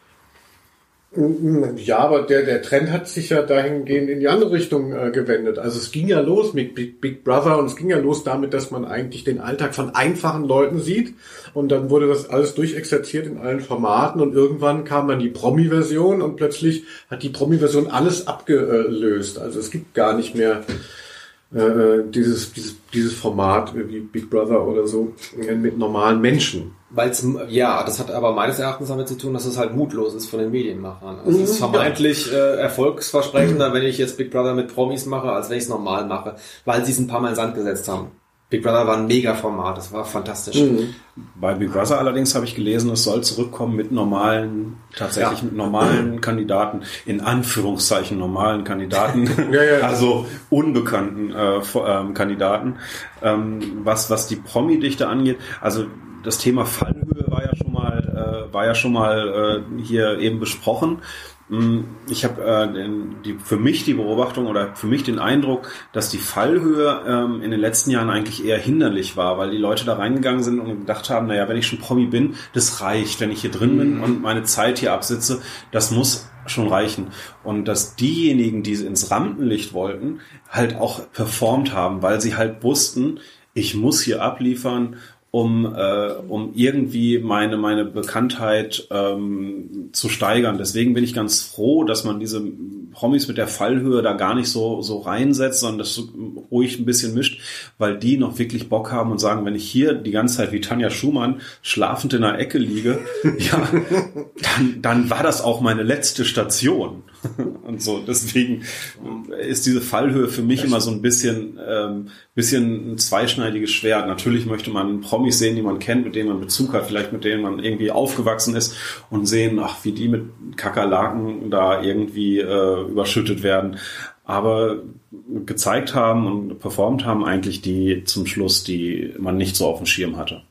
Ja, aber der, der Trend hat sich ja dahingehend in die andere Richtung äh, gewendet. Also es ging ja los mit Big, Big Brother und es ging ja los damit, dass man eigentlich den Alltag von einfachen Leuten sieht und dann wurde das alles durchexerziert in allen Formaten und irgendwann kam dann die Promi-Version und plötzlich hat die Promi-Version alles abgelöst. Also es gibt gar nicht mehr äh, dieses, dieses, dieses Format wie Big Brother oder so äh, mit normalen Menschen. Weil ja, das hat aber meines Erachtens damit zu tun, dass es halt mutlos ist von den Medienmachern. Also es ist vermeintlich äh, erfolgsversprechender, wenn ich jetzt Big Brother mit Promis mache, als wenn ich es normal mache, weil sie es ein paar Mal in Sand gesetzt haben. Big Brother war ein Mega-Format, das war fantastisch. Bei Big Brother allerdings habe ich gelesen, es soll zurückkommen mit normalen, tatsächlich Ja. mit normalen Kandidaten, in Anführungszeichen normalen Kandidaten, *laughs* Ja, ja. also unbekannten äh, ähm, Kandidaten. Ähm, was, was die Promi-Dichte angeht, also das Thema Fallhöhe war ja schon mal, äh, war ja schon mal äh, hier eben besprochen. Mm, Ich habe äh, die, für mich die Beobachtung oder für mich den Eindruck, dass die Fallhöhe ähm, in den letzten Jahren eigentlich eher hinderlich war, weil die Leute da reingegangen sind und gedacht haben, naja, wenn ich schon Promi bin, das reicht, wenn ich hier drin bin und meine Zeit hier absitze, das muss schon reichen. Und dass diejenigen, die ins Rampenlicht wollten, halt auch performt haben, weil sie halt wussten, ich muss hier abliefern um, äh, um irgendwie meine, meine Bekanntheit ähm, zu steigern. Deswegen bin ich ganz froh, dass man diese Promis mit der Fallhöhe da gar nicht so, so reinsetzt, sondern das ruhig ein bisschen mischt, weil die noch wirklich Bock haben und sagen, wenn ich hier die ganze Zeit wie Tanja Schumann schlafend in einer Ecke liege, *laughs* ja, dann, dann war das auch meine letzte Station. *laughs* Und so, deswegen ist diese Fallhöhe für mich immer so ein bisschen, ähm, bisschen ein zweischneidiges Schwert. Natürlich möchte man Promis sehen, die man kennt, mit denen man Bezug hat, vielleicht mit denen man irgendwie aufgewachsen ist und sehen, ach, wie die mit Kakerlaken da irgendwie äh, überschüttet werden. Aber gezeigt haben und performt haben eigentlich die zum Schluss, die man nicht so auf dem Schirm hatte.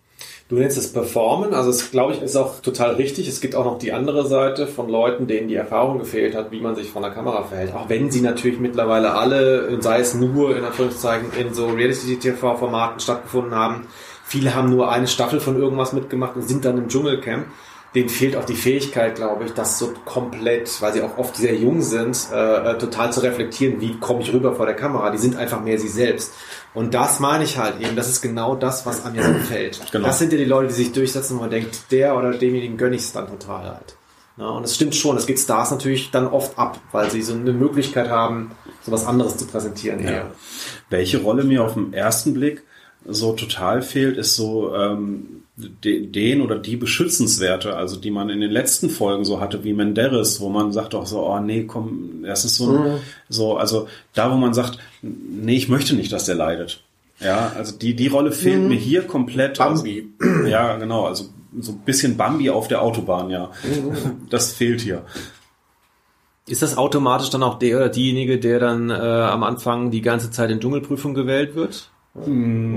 Du nennst es Performen, also es glaube ich ist auch total richtig. Es gibt auch noch die andere Seite von Leuten, denen die Erfahrung gefehlt hat, wie man sich vor der Kamera verhält. Auch wenn sie natürlich mittlerweile alle, sei es nur in Anführungszeichen in so Reality-TV-Formaten stattgefunden haben. Viele haben nur eine Staffel von irgendwas mitgemacht und sind dann im Dschungelcamp. denen fehlt auch die Fähigkeit, glaube ich, das so komplett, weil sie auch oft sehr jung sind, äh, äh, total zu reflektieren, wie komme ich rüber vor der Kamera. Die sind einfach mehr sie selbst. Und das meine ich halt eben, das ist genau das, was an mir so gefällt. Genau. Das sind ja die Leute, die sich durchsetzen, wo man denkt, der oder demjenigen gönne ich es dann total halt. Ja, und es stimmt schon, es geht Stars natürlich dann oft ab, weil sie so eine Möglichkeit haben, so was anderes zu präsentieren. eher. Welche Rolle mir auf den ersten Blick so total fehlt, ist so ähm, de, den oder die Beschützenswerte, also die man in den letzten Folgen so hatte, wie Menderes, wo man sagt auch so, oh nee, komm, das ist so, Mhm. so, also da, wo man sagt, nee, ich möchte nicht, dass der leidet. Ja, also die, die Rolle fehlt Mhm. mir hier komplett. Bambi. Also, *clears throat* ja, genau, also so ein bisschen Bambi auf der Autobahn, ja. Mhm. Das fehlt hier. Ist das automatisch dann auch der oder diejenige, der dann äh, am Anfang die ganze Zeit in Dschungelprüfung gewählt wird?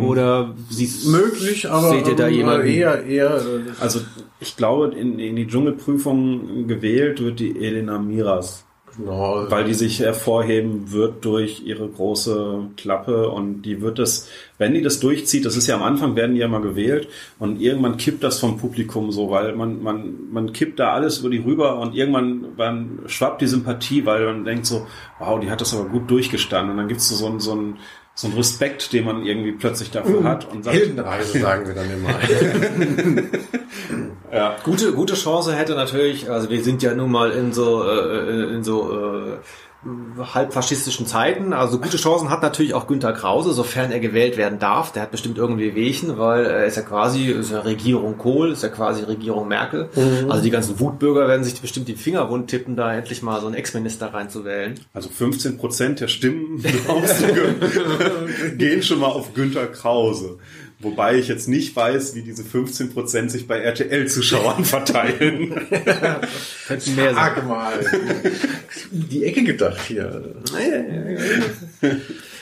Oder siehst Möglich, aber Seht ihr da ähm, jemanden? eher, eher, äh, Also ich glaube, in, in die Dschungelprüfung gewählt wird die Elena Miras. genau, weil die sich hervorheben wird durch ihre große Klappe und die wird das, wenn die das durchzieht, das ist ja am Anfang werden die ja mal gewählt und irgendwann kippt das vom Publikum so, weil man, man, man kippt da alles über die rüber und irgendwann man schwappt die Sympathie, weil man denkt so, wow, die hat das aber gut durchgestanden und dann gibt's so, so, ein- so ein so ein Respekt, den man irgendwie plötzlich dafür hat und sagt, Heldenreise sagen wir dann immer. *laughs* ja, Gute, gute Chance hätte natürlich, also wir sind ja nun mal in so, äh, in so äh, halb faschistischen Zeiten, also gute Chancen hat natürlich auch Günter Krause, sofern er gewählt werden darf. Der hat bestimmt irgendwie Wehchen, weil er ist ja quasi, ist ja Regierung Kohl, ist ja quasi Regierung Merkel. Also die ganzen Wutbürger werden sich bestimmt die Finger wund tippen, da endlich mal so einen Ex-Minister reinzuwählen. also 15 Prozent der Stimmen *laughs* gehen schon mal auf Günter Krause. Wobei ich jetzt nicht weiß, wie diese 15 Prozent sich bei RTL-Zuschauern *laughs* verteilen. Könnten mehr sein. Sag mal. Die Ecke gedacht hier.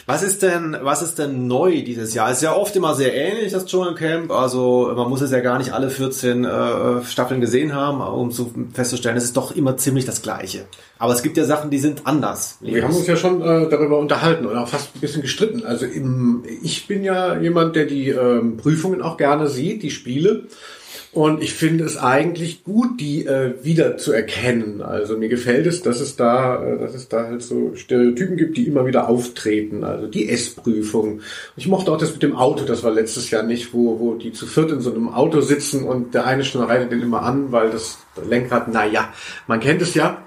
Was ist denn, was ist denn neu dieses Jahr? Es ist ja oft immer sehr ähnlich, das Dschungelcamp. Also man muss es ja gar nicht alle 14 äh, Staffeln gesehen haben, um zu festzustellen, es ist doch immer ziemlich das Gleiche. Aber es gibt ja Sachen, die sind anders. Wir haben uns ja schon äh, darüber unterhalten und auch fast ein bisschen gestritten. Also im, ich bin ja jemand, der die ähm, Prüfungen auch gerne sieht, die Spiele. Und ich finde es eigentlich gut, die äh, wieder zu erkennen. Also mir gefällt es, dass es da, äh, dass es da halt so Stereotypen gibt, die immer wieder auftreten. Also die S-Prüfung. Ich mochte auch das mit dem Auto, das war letztes Jahr nicht, wo, wo die zu viert in so einem Auto sitzen und der eine schon reitet den immer an, weil das Lenkrad, na ja, man kennt es ja.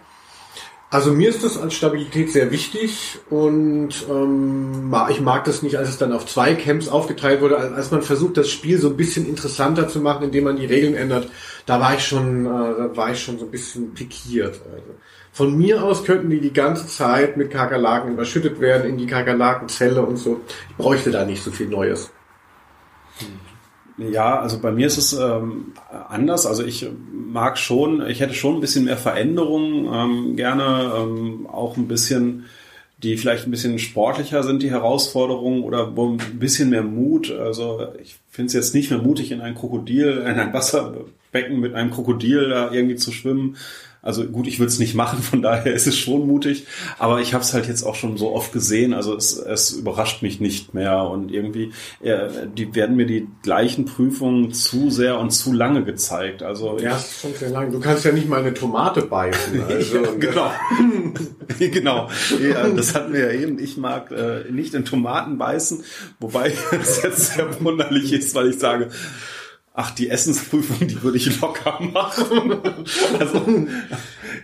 Also mir ist das als Stabilität sehr wichtig und ähm, ich mag das nicht, als es dann auf zwei Camps aufgeteilt wurde, als man versucht, das Spiel so ein bisschen interessanter zu machen, indem man die Regeln ändert. Da war ich schon, äh, war ich schon so ein bisschen pikiert. Also von mir aus könnten die die ganze Zeit mit Kakerlaken überschüttet werden in die Kakerlakenzelle und so. Ich bräuchte da nicht so viel Neues. Ja, also bei mir ist es ähm, anders. Also ich mag schon, ich hätte schon ein bisschen mehr Veränderung, ähm, gerne ähm, auch ein bisschen, die vielleicht ein bisschen sportlicher sind, die Herausforderungen oder ein bisschen mehr Mut. Also ich finde es jetzt nicht mehr mutig, in ein Krokodil, in ein Wasserbecken mit einem Krokodil da irgendwie zu schwimmen. Also gut, ich würde es nicht machen, *laughs* von daher ist es schon mutig, aber ich habe es halt jetzt auch schon so oft gesehen, also es, es überrascht mich nicht mehr und irgendwie, äh, die werden mir die gleichen Prüfungen zu sehr und zu lange gezeigt. Also Ja, das ist schon sehr lang. Du kannst ja nicht mal eine Tomate beißen. *laughs* Also, genau. *laughs* genau. Ja, das hatten wir ja eben. Ich mag äh, nicht in Tomaten beißen, wobei es jetzt sehr wunderlich ist, weil ich sage, ach, die Essensprüfung, die würde ich locker machen. *laughs* also,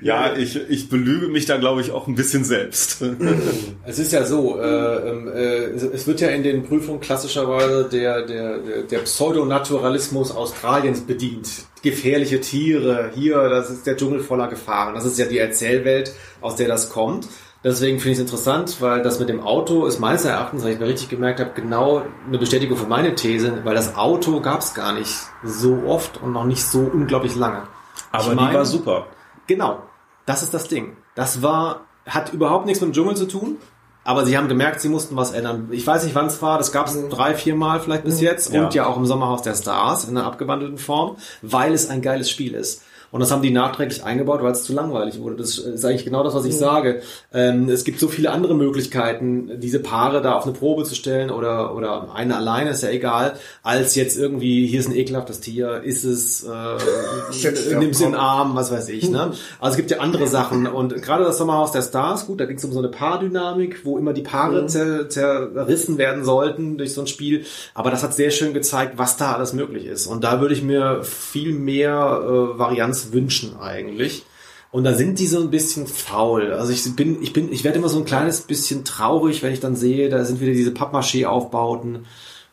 ja, ich, ich belüge mich da, glaube ich, auch ein bisschen selbst. *laughs* Es ist ja so, äh, ähm, äh, es- wird ja in den Prüfungen klassischerweise der, der- der Pseudonaturalismus Australiens bedient. Gefährliche Tiere, hier, das ist der Dschungel voller Gefahren. Das ist ja die Erzählwelt, aus der das kommt. Deswegen finde ich es interessant, weil das mit dem Auto ist meines Erachtens, weil ich mir richtig gemerkt habe, genau eine Bestätigung für meine These, weil das Auto gab es gar nicht so oft und noch nicht so unglaublich lange. Aber Ich die meine- war super. Genau, das ist das Ding. Das war, hat überhaupt nichts mit dem Dschungel zu tun, aber sie haben gemerkt, sie mussten was ändern. Ich weiß nicht, wann es war, das gab es drei, vier Mal vielleicht bis jetzt Ja. und ja auch im Sommerhaus der Stars in einer abgewandelten Form, weil es ein geiles Spiel ist. Und das haben die nachträglich eingebaut, weil es zu langweilig wurde. Das ist eigentlich genau das, was ich sage. Ähm, es gibt so viele andere Möglichkeiten, diese Paare da auf eine Probe zu stellen oder, oder eine alleine, ist ja egal, als jetzt irgendwie, hier ist ein ekelhaftes Tier, ist es, äh, *laughs* nimm es in den Arm, was weiß ich. Ne? Also es gibt ja andere Sachen. Und gerade das Sommerhaus der Stars, gut, da ging es um so eine Paardynamik, wo immer die Paare Mhm. zer zerrissen werden sollten durch so ein Spiel. Aber das hat sehr schön gezeigt, was da alles möglich ist. Und da würde ich mir viel mehr äh, Varianz wünschen eigentlich. Und da sind die so ein bisschen faul. Also ich bin, ich bin, ich werde immer so ein kleines bisschen traurig, wenn ich dann sehe, da sind wieder diese Pappmaché-Aufbauten,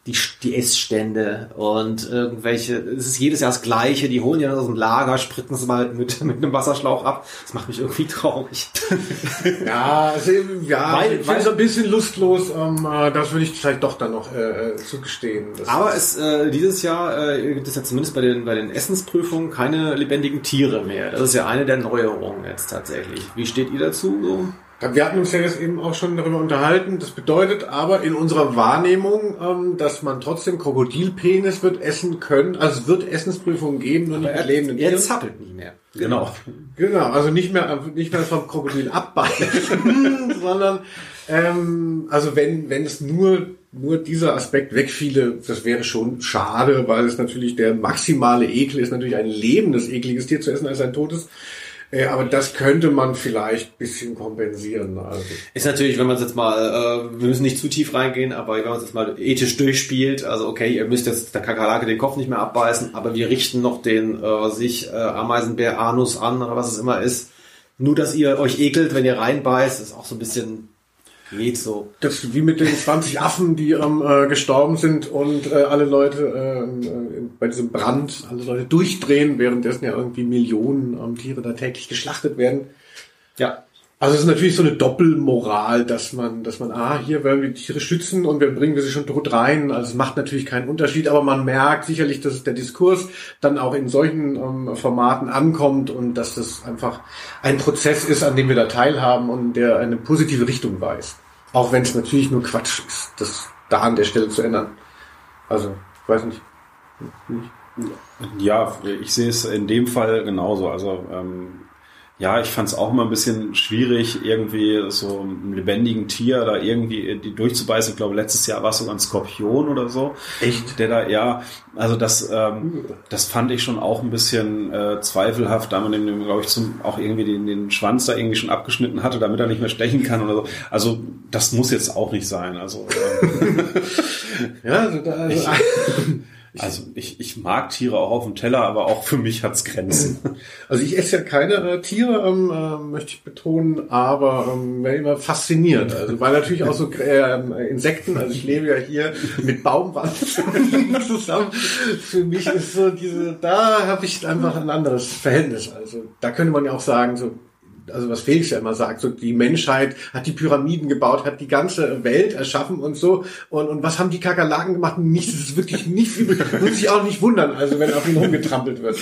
die, die Essstände und irgendwelche, es ist jedes Jahr das Gleiche, die holen ja aus dem Lager, spritzen es mal mit, *laughs* mit einem Wasserschlauch ab. Das macht mich irgendwie traurig. *laughs* Ja, also, ja, Weil- ich weil- so ein bisschen lustlos. Ähm, äh, das würde ich vielleicht doch dann noch äh, äh, zugestehen. Aber es, äh, dieses Jahr äh, gibt es ja zumindest bei den, bei den Essensprüfungen keine lebendigen Tiere mehr. Das ist ja eine der Neuerungen jetzt tatsächlich. Wie steht ihr dazu? So? Wir hatten uns ja jetzt eben auch schon darüber unterhalten. Das bedeutet aber in unserer Wahrnehmung, ähm, dass man trotzdem Krokodilpenis wird essen können. Also es wird Essensprüfungen geben, nur nicht mit lebenden er zappelt nicht mehr. Genau. Genau, also nicht mehr nicht mehr vom Krokodil abbeißen, *laughs* *laughs* sondern ähm, also wenn wenn es nur nur dieser Aspekt wegfiele, das wäre schon schade, weil es natürlich der maximale Ekel ist, natürlich ein lebendes ekliges Tier zu essen als ein totes. Äh, aber das könnte man vielleicht bisschen kompensieren. Also. Ist natürlich, wenn man es jetzt mal, äh, wir müssen nicht zu tief reingehen, aber wenn man es jetzt mal ethisch durchspielt, also okay, ihr müsst jetzt der Kakerlake den Kopf nicht mehr abbeißen, aber wir richten noch den, äh, sich äh, Ameisenbär Anus an oder was es immer ist. Nur, dass ihr euch ekelt, wenn ihr reinbeißt, ist auch so ein bisschen geht so. Das wie mit den 20 Affen, die ähm, äh, gestorben sind und äh, alle Leute äh, äh, bei diesem Brand, alle Leute durchdrehen, währenddessen ja irgendwie Millionen ähm, Tiere da täglich geschlachtet werden. Ja. Also es ist natürlich so eine Doppelmoral, dass man, dass man, ah, hier werden wir Tiere schützen und wir bringen wir sie schon tot rein. Also es macht natürlich keinen Unterschied, aber man merkt sicherlich, dass der Diskurs dann auch in solchen ähm, Formaten ankommt und dass das einfach ein Prozess ist, an dem wir da teilhaben und der eine positive Richtung weist. Auch wenn es natürlich nur Quatsch ist, das da an der Stelle zu ändern. Also, ich weiß nicht. Ja, ich sehe es in dem Fall genauso. Also ähm, ja, ich fand es auch mal ein bisschen schwierig, irgendwie so einem lebendigen Tier da irgendwie die durchzubeißen. Ich glaube, letztes Jahr war es sogar ein Skorpion oder so. Echt? Der da, ja, also das, ähm, das fand ich schon auch ein bisschen äh, zweifelhaft, da man dem, glaube ich, zum, auch irgendwie den, den Schwanz da irgendwie schon abgeschnitten hatte, damit er nicht mehr stechen kann oder so. Also das muss jetzt auch nicht sein. Also ähm, *laughs* Ja, also da, also, *laughs* Also ich, ich mag Tiere auch auf dem Teller, aber auch für mich hat's Grenzen. *laughs* Also ich esse ja keine äh, Tiere, ähm, äh, möchte ich betonen, aber ähm, bin immer fasziniert. Also weil natürlich auch so *laughs* äh, Insekten, also ich lebe ja hier mit Baumwand *laughs* zusammen. Für mich ist so diese, da habe ich einfach ein anderes Verhältnis. Also da könnte man ja auch sagen, so also was Felix ja immer sagt, so die Menschheit hat die Pyramiden gebaut, hat die ganze Welt erschaffen und so. Und, und was haben die Kakerlaken gemacht? Nichts, das ist wirklich nicht viel. Muss sich auch nicht wundern, also wenn auf ihn rumgetrampelt wird.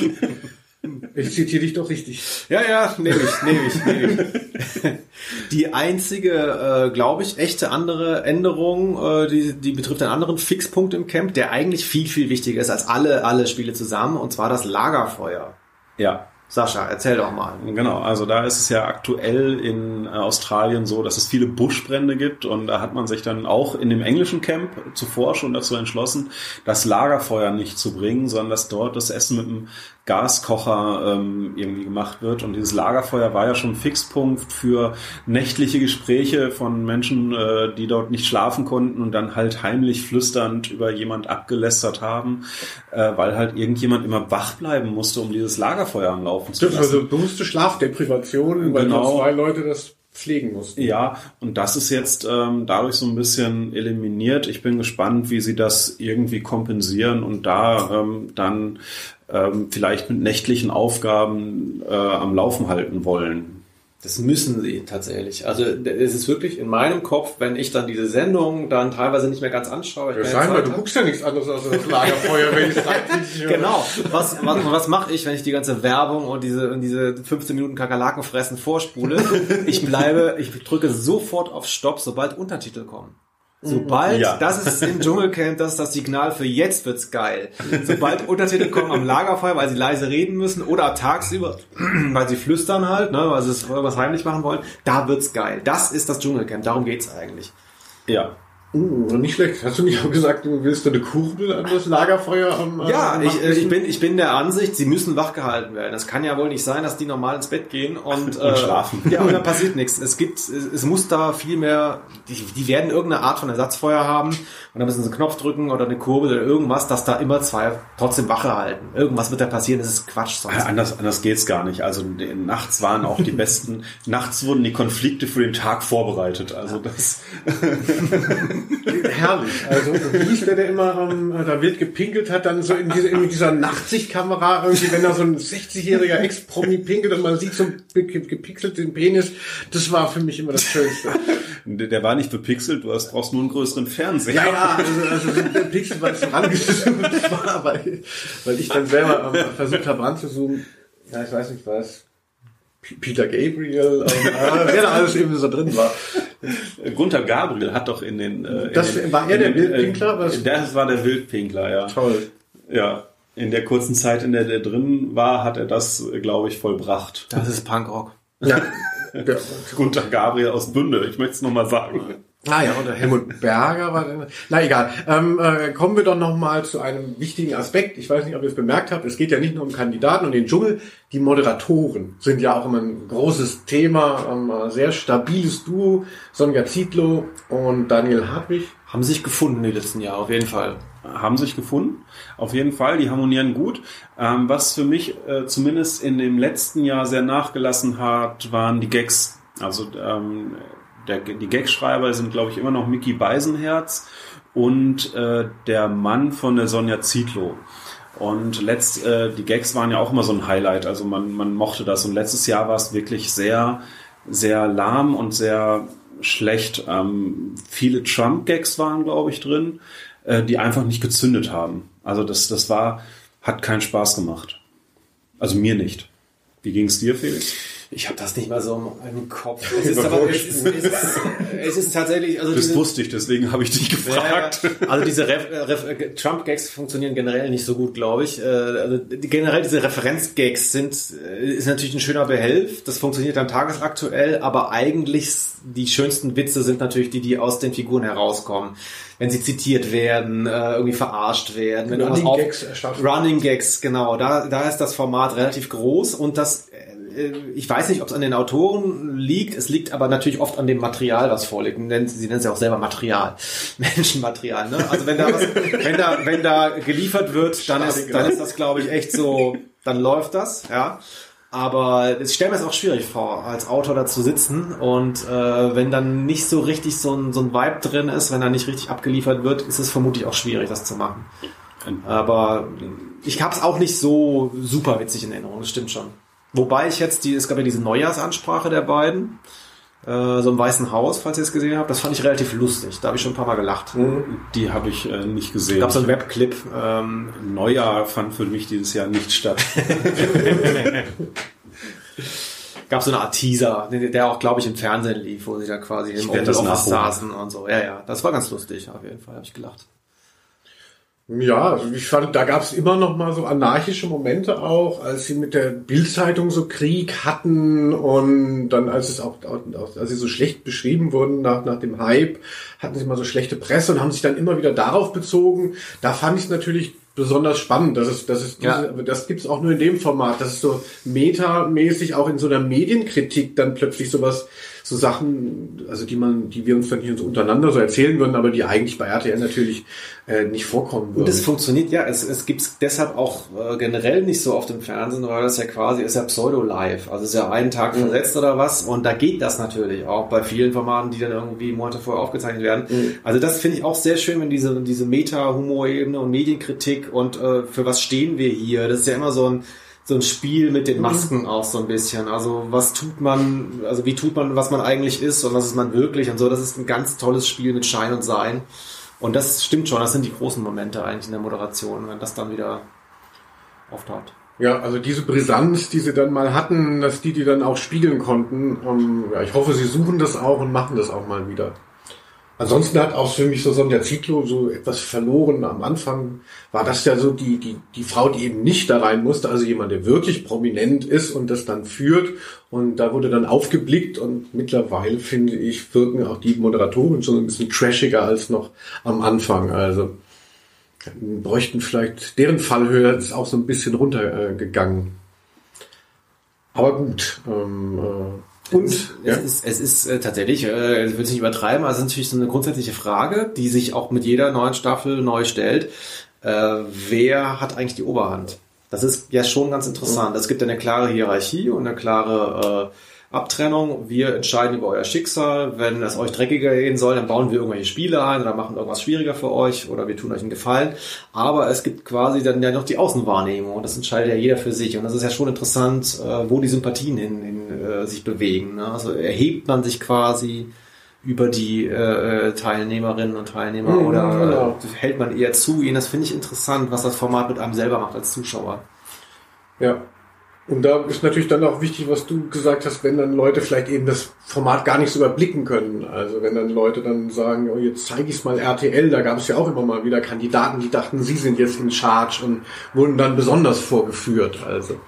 Ich zitiere dich doch richtig. Ja, ja, nehme ich, nehme ich, nehme ich. Die einzige, äh, glaube ich, echte andere Änderung, äh, die, die betrifft einen anderen Fixpunkt im Camp, der eigentlich viel, viel wichtiger ist als alle, alle Spiele zusammen, und zwar das Lagerfeuer. Ja, Sascha, erzähl doch mal. Genau, also da ist es ja aktuell in äh, Australien so, dass es viele Buschbrände gibt und da hat man sich dann auch in dem englischen Camp zuvor schon dazu entschlossen, das Lagerfeuer nicht zu bringen, sondern dass dort das Essen mit einem Gaskocher ähm, irgendwie gemacht wird. Und dieses Lagerfeuer war ja schon Fixpunkt für nächtliche Gespräche von Menschen, äh, die dort nicht schlafen konnten und dann halt heimlich flüsternd über jemand abgelästert haben, äh, weil halt irgendjemand immer wach bleiben musste, um dieses Lagerfeuer am Laufen zu lassen. also bewusste Schlafdeprivation, weil Genau. nur zwei Leute das pflegen mussten. Ja, und das ist jetzt ähm, dadurch so ein bisschen eliminiert. Ich bin gespannt, wie sie das irgendwie kompensieren und da ähm, dann ähm, vielleicht mit nächtlichen Aufgaben äh, am Laufen halten wollen. Das müssen sie tatsächlich. Also es ist wirklich in meinem Kopf, wenn ich dann diese Sendung dann teilweise nicht mehr ganz anschaue. ich Ja, scheinbar, du guckst ja nichts anderes als das Lagerfeuer, wenn ich es. *laughs* Genau. Was, was, was mache ich, wenn ich die ganze Werbung und diese, und diese 15 Minuten Kakerlaken fressen vorspule? Ich bleibe, ich drücke sofort auf Stopp, sobald Untertitel kommen. Sobald, Ja. das ist im Dschungelcamp, das ist das Signal für jetzt wird's geil. Sobald Untertitel kommen am Lagerfeuer, weil sie leise reden müssen oder tagsüber, *clears throat* weil sie flüstern halt, ne, weil sie es was heimlich machen wollen, da wird's geil. Das ist das Dschungelcamp, darum geht's eigentlich. Ja. Uh, nicht schlecht. Hast du nicht auch gesagt, du willst eine Kurbel an das Lagerfeuer am äh, Ja, ich, äh, ich, bin, ich bin der Ansicht, sie müssen wachgehalten werden. Es kann ja wohl nicht sein, dass die normal ins Bett gehen und, *laughs* äh, schlafen. Ja, und dann passiert nichts. Es gibt, es, es muss da viel mehr, die, die werden irgendeine Art von Ersatzfeuer haben und dann müssen sie einen Knopf drücken oder eine Kurbel oder irgendwas, dass da immer zwei trotzdem Wache halten. Irgendwas wird da passieren, das ist Quatsch sonst. Ja, anders, anders geht's gar nicht. Also nachts waren auch die *laughs* besten, nachts wurden die Konflikte für den Tag vorbereitet. Also das *laughs* *laughs* herrlich. Also wie hieß der, der immer ähm, da wild gepinkelt hat, dann so in, diese, in dieser Nachtsichtkamera irgendwie, wenn da so ein 60-jähriger Ex-Promi pinkelt und man sieht so gepixelten Penis, das war für mich immer das Schönste. der der war nicht bepixelt, du hast brauchst nur einen größeren Fernseher. Ja, ja, also, also so der Pixel, weil es so rangezoomt war, weil, weil ich dann selber ähm, versucht habe ranzuzoomen. Ja, ich weiß nicht was. Peter Gabriel, ähm, *laughs* äh, wer da alles eben so drin war. Gunther Gabriel hat doch in den. Äh, Das in den, war er der Wildpinkler, Äh, was? das war der Wildpinkler, ja. Toll. Ja. In der kurzen Zeit, in der der drin war, hat er das, äh, glaube ich, vollbracht. Das ist Punkrock. Ja. *laughs* Gunther Gabriel aus Bünde, ich möchte es nochmal sagen. Ah ja, und der Helmut Berger war dann. Na egal. Ähm, äh, kommen wir doch noch mal zu einem wichtigen Aspekt. Ich weiß nicht, ob ihr es bemerkt habt. Es geht ja nicht nur um Kandidaten und den Dschungel. Die Moderatoren sind ja auch immer ein großes Thema. Ähm, äh, sehr stabiles Duo. Sonja Zietlow und Daniel Hartwig. Haben sich gefunden die letzten Jahre, auf jeden Fall. haben sich gefunden. Auf jeden Fall, die harmonieren gut. Ähm, was für mich äh, zumindest in dem letzten Jahr sehr nachgelassen hat, waren die Gags. Also ähm, der, die Gagschreiber sind, glaube ich, immer noch Mickey Beisenherz und äh, der Mann von der Sonja Zietlow. Und letzt, äh, die Gags waren ja auch immer so ein Highlight. Also man, man mochte das. Und letztes Jahr war es wirklich sehr, sehr lahm und sehr schlecht. Ähm, viele Trump-Gags waren, glaube ich, drin, äh, die einfach nicht gezündet haben. Also das, das war, hat keinen Spaß gemacht. Also mir nicht. Wie ging es dir, Felix? Ich habe das nicht mal so im Kopf. Es ist, *laughs* aber, es ist, es ist, es ist tatsächlich, also Das diese- wusste ich, deswegen habe ich dich gefragt. Ja. Also diese äh, äh, Trump-Gags funktionieren generell nicht so gut, glaube ich. Äh, Also generell diese Referenz-Gags sind ist natürlich ein schöner Behelf. Das funktioniert dann tagesaktuell, aber eigentlich die schönsten Witze sind natürlich die, die aus den Figuren herauskommen. Wenn sie zitiert werden, irgendwie verarscht werden, Running auf- Gags. Running Gags, genau. Da, da ist das Format relativ groß und das ich weiß nicht, ob es an den Autoren liegt. Es liegt aber natürlich oft an dem Material, was vorliegt. Nennen- Sie nennen es ja auch selber Material. *laughs* Menschenmaterial, ne? Also wenn da was, *laughs* wenn da, wenn da geliefert wird, dann ist, dann ist das, glaube ich, echt so, dann läuft das, ja. Aber ich stelle mir es auch schwierig vor, als Autor da zu sitzen und äh, wenn dann nicht so richtig so ein, so ein Vibe drin ist, wenn da nicht richtig abgeliefert wird, ist es vermutlich auch schwierig, das zu machen. Aber ich habe es auch nicht so super witzig in Erinnerung, das stimmt schon. Wobei ich jetzt, die, es gab ja diese Neujahrsansprache der beiden, äh, so im Weißen Haus, falls ihr es gesehen habt, das fand ich relativ lustig. Da habe ich schon ein paar Mal gelacht. Die habe ich äh, nicht gesehen. Gab so einen Webclip. Ähm, Neujahr fand für mich dieses Jahr nicht statt. *laughs* gab so eine Art Teaser, der auch, glaube ich, im Fernsehen lief, wo sie da quasi im das Oval Office saßen und so. Ja, ja, das war ganz lustig, auf jeden Fall, habe ich gelacht. Ja, also ich fand, da gab es immer noch mal so anarchische Momente auch, als sie mit der Bildzeitung so Krieg hatten und dann, als es auch, als sie so schlecht beschrieben wurden nach, nach dem Hype, hatten sie mal so schlechte Presse und haben sich dann immer wieder darauf bezogen. Da fand ich es natürlich besonders spannend. Das ist, das ist, diese, Ja. das gibt's auch nur in dem Format. Das ist so metamäßig auch in so einer Medienkritik dann plötzlich sowas, so Sachen, also die man, die wir uns dann hier so untereinander so erzählen würden, aber die eigentlich bei RTL natürlich äh, nicht vorkommen würden. Und es funktioniert, ja, es, es gibt's deshalb auch äh, generell nicht so oft im Fernsehen, weil das ja quasi ist ja Pseudo-Live. Also es ist ja einen Tag Mhm. versetzt oder was. Und da geht das natürlich auch bei vielen Formaten, die dann irgendwie Monate vorher aufgezeichnet werden. Mhm. Also das finde ich auch sehr schön, wenn diese, diese Meta-Humor-Ebene und Medienkritik und äh, für was stehen wir hier. Das ist ja immer so ein so ein Spiel mit Mhm. den Masken auch so ein bisschen. Also was tut man, also wie tut man, was man eigentlich ist und was ist man wirklich und so. Das ist ein ganz tolles Spiel mit Schein und Sein. Und das stimmt schon, das sind die großen Momente eigentlich in der Moderation, wenn das dann wieder auftaucht. Ja, also diese Brisanz, die sie dann mal hatten, dass die die dann auch spiegeln konnten. Ähm, ja, ich hoffe, sie suchen das auch und machen das auch mal wieder. Ansonsten hat auch für mich so Sonja Zietlow so etwas verloren. Am Anfang war das ja so die, die, die Frau, die eben nicht da rein musste, also jemand, der wirklich prominent ist und das dann führt. Und da wurde dann aufgeblickt und mittlerweile finde ich, wirken auch die Moderatoren schon ein bisschen trashiger als noch am Anfang. Also bräuchten vielleicht, deren Fallhöhe ist auch so ein bisschen runtergegangen. Aber gut, ähm, äh, und es, ja. ist, es ist äh, tatsächlich, äh, ich will es nicht übertreiben, also natürlich so eine grundsätzliche Frage, die sich auch mit jeder neuen Staffel neu stellt. Äh, wer hat eigentlich die Oberhand? Das ist ja schon ganz interessant. Es gibt eine klare Hierarchie und eine klare äh, Abtrennung. Wir entscheiden über euer Schicksal. Wenn es euch dreckiger gehen soll, dann bauen wir irgendwelche Spiele ein oder machen irgendwas schwieriger für euch oder wir tun euch einen Gefallen. Aber es gibt quasi dann ja noch die Außenwahrnehmung und das entscheidet ja jeder für sich. Und das ist ja schon interessant, äh, wo die Sympathien hin, hin äh, sich bewegen. Ne? Also erhebt man sich quasi über die äh, äh Teilnehmerinnen und Teilnehmer mhm, oder genau. hält man eher zu ihnen? Das finde ich interessant, was das Format mit einem selber macht als Zuschauer. Ja, und da ist natürlich dann auch wichtig, was du gesagt hast, wenn dann Leute vielleicht eben das Format gar nicht so überblicken können. Also wenn dann Leute dann sagen, oh, jetzt zeige ich es mal RTL, da gab es ja auch immer mal wieder Kandidaten, die dachten, sie sind jetzt in Charge und wurden dann besonders vorgeführt. Also,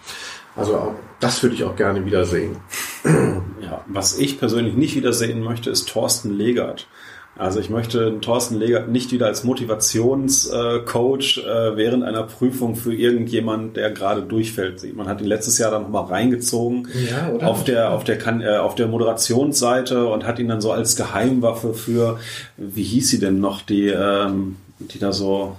also auch das würde ich auch gerne wiedersehen. Ja, was ich persönlich nicht wiedersehen möchte, ist Thorsten Legert. Also ich möchte Thorsten Legert nicht wieder als Motivationscoach äh, während einer Prüfung für irgendjemand, der gerade durchfällt. Man hat ihn letztes Jahr dann nochmal reingezogen ja, auf der auf der äh, auf der Moderationsseite und hat ihn dann so als Geheimwaffe für wie hieß sie denn noch die ähm, die da so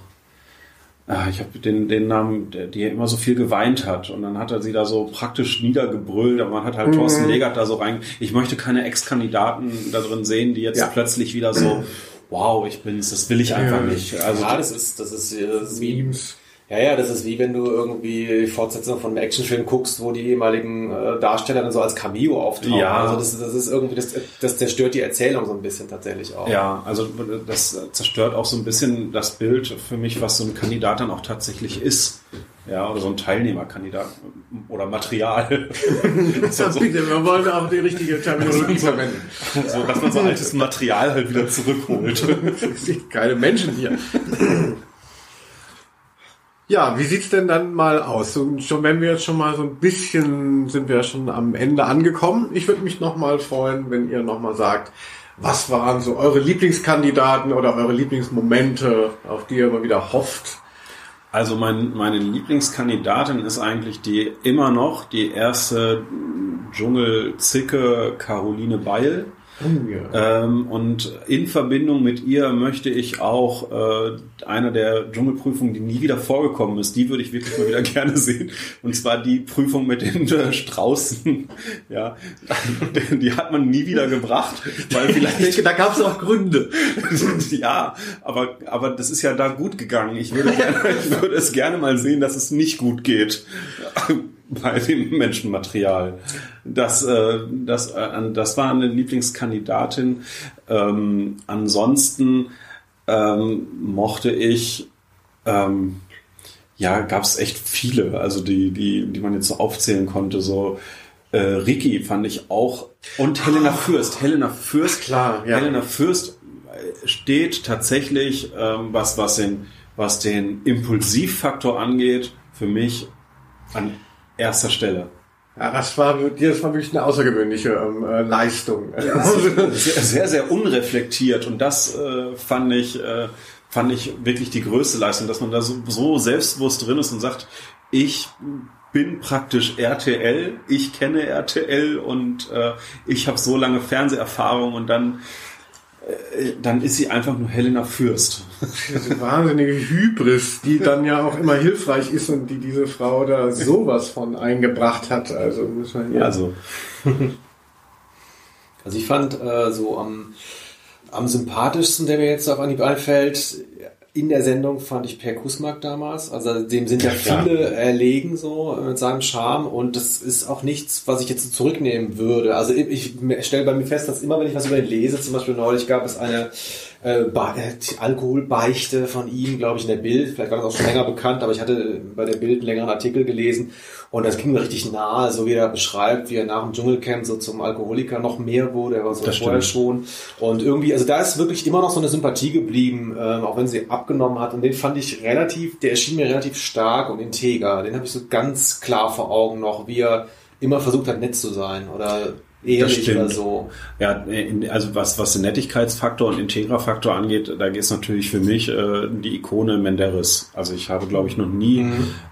ich habe den, den Namen, der, die immer so viel geweint hat. Und dann hat er sie da so praktisch niedergebrüllt. Aber man hat halt mhm. Thorsten Legert da so rein. Ich möchte keine Ex-Kandidaten da drin sehen, die jetzt ja. plötzlich wieder so, wow, ich bin's, das will ich einfach ja. nicht. Also, ja, das ist, das ist, das ist Memes. Ja, ja, das ist wie wenn du irgendwie die Fortsetzung von einem Actionfilm guckst, wo die ehemaligen äh, Darsteller dann so als Cameo auftauchen. Ja. Also das, das ist irgendwie, das, das zerstört die Erzählung so ein bisschen tatsächlich auch. Ja, also das zerstört auch so ein bisschen das Bild für mich, was so ein Kandidat dann auch tatsächlich ist. Ja, oder so ein Teilnehmerkandidat oder Material. *laughs* so, so. Bitte, wir wollen auch die richtige Terminologie verwenden. So, dass man so altes Material halt wieder zurückholt. *laughs* Keine Menschen hier. Ja, wie sieht's denn dann mal aus? So, schon wenn wir jetzt schon mal so ein bisschen sind wir schon am Ende angekommen. Ich würde mich noch mal freuen, wenn ihr noch mal sagt, was waren so eure Lieblingskandidaten oder eure Lieblingsmomente, auf die ihr immer wieder hofft? Also mein, meine Lieblingskandidatin ist eigentlich die immer noch die erste Dschungelzicke Caroline Beil. Oh, ja. ähm, und in Verbindung mit ihr möchte ich auch äh, eine der Dschungelprüfungen, die nie wieder vorgekommen ist, die würde ich wirklich mal wieder *laughs* gerne sehen. Und zwar die Prüfung mit den äh, Straußen. *laughs* Ja, *laughs* die hat man nie wieder gebracht, weil vielleicht. Ich denke, da gab es auch Gründe. ja, aber aber das ist ja da gut gegangen. Ich würde gerne, ich würde es gerne mal sehen, dass es nicht gut geht bei dem Menschenmaterial. Das, äh, das, äh, das war eine Lieblingskandidatin. Ähm, ansonsten ähm, mochte ich, ähm, ja, gab es echt viele, also die, die, die man jetzt so aufzählen konnte. So äh, Ricky fand ich auch und Helena ah. Fürst. Helena Fürst, Ach, klar, ja. Helena Fürst steht tatsächlich, ähm, was, was, den, was den Impulsivfaktor angeht, für mich an erster Stelle. Ja, das war, das war wirklich eine außergewöhnliche ähm, äh, Leistung. sehr, sehr, sehr unreflektiert und das äh, fand ich, äh, fand ich wirklich die größte Leistung, dass man da so, so selbstbewusst drin ist und sagt, ich bin praktisch RTL, ich kenne RTL und äh, ich habe so lange Fernseherfahrung und dann dann ist sie einfach nur Helena Fürst. Diese wahnsinnige Hybris, die dann ja auch immer hilfreich ist und die diese Frau da sowas von eingebracht hat. Also muss man ja. Also, also ich fand äh, so am, am sympathischsten, der mir jetzt auf Anhieb einfällt, in der Sendung fand ich Per Kusmak damals. Also dem sind ja viele ja. erlegen so mit seinem Charme und das ist auch nichts, was ich jetzt zurücknehmen würde. Also ich stelle bei mir fest, dass immer wenn ich was über ihn lese, zum Beispiel neulich gab es eine äh, äh, Alkoholbeichte von ihm, glaube ich, in der Bild. Vielleicht war das auch schon länger bekannt, aber ich hatte bei der Bild einen längeren Artikel gelesen und das ging mir richtig nahe, so wie er beschreibt, wie er nach dem Dschungelcamp so zum Alkoholiker noch mehr wurde. Er war so Das vorher stimmt. schon. Und irgendwie, also da ist wirklich immer noch so eine Sympathie geblieben, ähm, auch wenn sie abgenommen hat. Und den fand ich relativ, der erschien mir relativ stark und integer. Den habe ich so ganz klar vor Augen noch, wie er immer versucht hat, nett zu sein oder ehrlich stimmt. oder so. Ja, also was, was den Nettigkeitsfaktor und Integra-Faktor angeht, da geht es natürlich für mich äh, die Ikone Menderes. Also ich habe, glaube ich, noch nie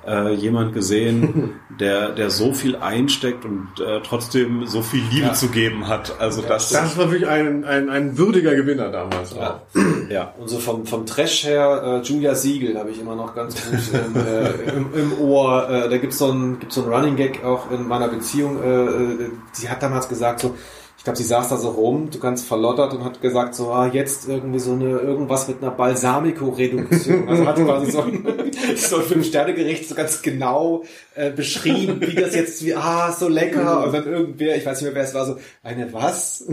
äh, jemand gesehen, *laughs* der, der so viel einsteckt und äh, trotzdem so viel Liebe Ja. zu geben hat. Also das, Das war wirklich ein, ein, ein würdiger Gewinner damals. Ja. ja. Und so vom, vom Trash her, äh, Julia Siegel habe ich immer noch ganz gut im, äh, im, im Ohr. Äh, da gibt's so ein gibt's so ein Running Gag auch in meiner Beziehung. Äh, äh, sie hat damals gesagt so, ich glaube, sie saß da so rum, du ganz verlottert und hat gesagt so, ah, jetzt irgendwie so eine irgendwas mit einer Balsamico-Reduktion. Also hat quasi so ein, *laughs* so ein Fünf-Sterne-Gericht so ganz genau äh, beschrieben, wie das jetzt, wie, ah, so lecker. Und dann irgendwer, ich weiß nicht mehr, wer es war, so, eine was? *laughs*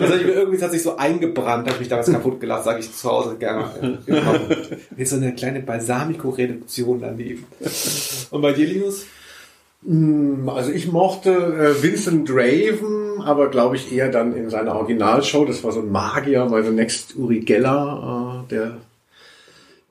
Also ich irgendwie hat sich so eingebrannt, habe ich mich damals kaputt gelacht, sage ich zu Hause gerne. Jetzt so eine kleine Balsamico-Reduktion daneben. Und bei dir, Linus? Also ich mochte äh, Vincent Draven, aber glaube ich eher dann in seiner Originalshow. Das war so ein Magier bei The Next Uri Geller, äh, der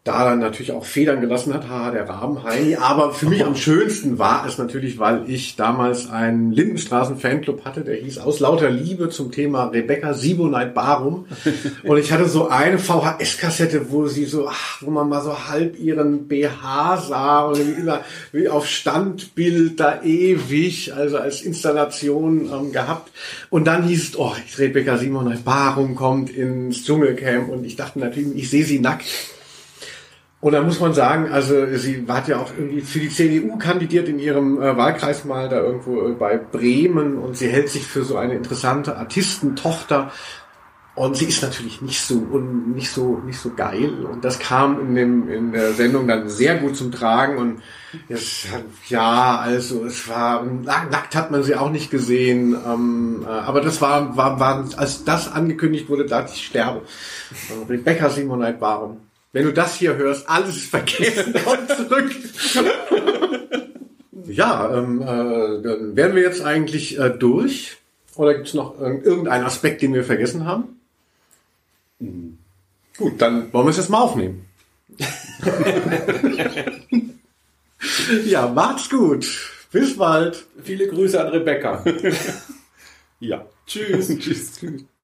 da dann natürlich auch Federn gelassen hat, haha, der Rabenheini. Aber für mich am schönsten war es natürlich, weil ich damals einen Lindenstraßen-Fanclub hatte, der hieß Aus lauter Liebe zum Thema Rebecca Sibonite Barum. *laughs* Und ich hatte so eine VHS-Kassette, wo sie so, ach, wo man mal so halb ihren BH sah und wie, immer, wie auf Standbild da ewig, also als Installation ähm, gehabt. Und dann hieß es, oh, Rebecca Sibonite Barum kommt ins Dschungelcamp und ich dachte natürlich, ich sehe sie nackt. Und da muss man sagen, also sie hat ja auch irgendwie für die CDU kandidiert in ihrem äh, Wahlkreis mal da irgendwo äh, bei Bremen. Und sie hält sich für so eine interessante Artistentochter. Und sie ist natürlich nicht so un, nicht so nicht so geil. Und das kam in dem in der Sendung dann sehr gut zum Tragen. Und es, ja also es war nackt hat man sie auch nicht gesehen. Ähm, äh, aber das war war war als das angekündigt wurde dachte ich sterbe. Und Rebecca Simonite Barum wenn du das hier hörst, alles ist vergessen, *laughs* komm zurück. ja, ähm, äh, dann wären wir jetzt eigentlich äh, durch. Oder gibt es noch irgendeinen Aspekt, den wir vergessen haben? Gut, dann wollen wir es jetzt mal aufnehmen. *laughs* ja, macht's gut. Bis bald. Viele Grüße an Rebecca. *laughs* Ja. Tschüss. Tschüss.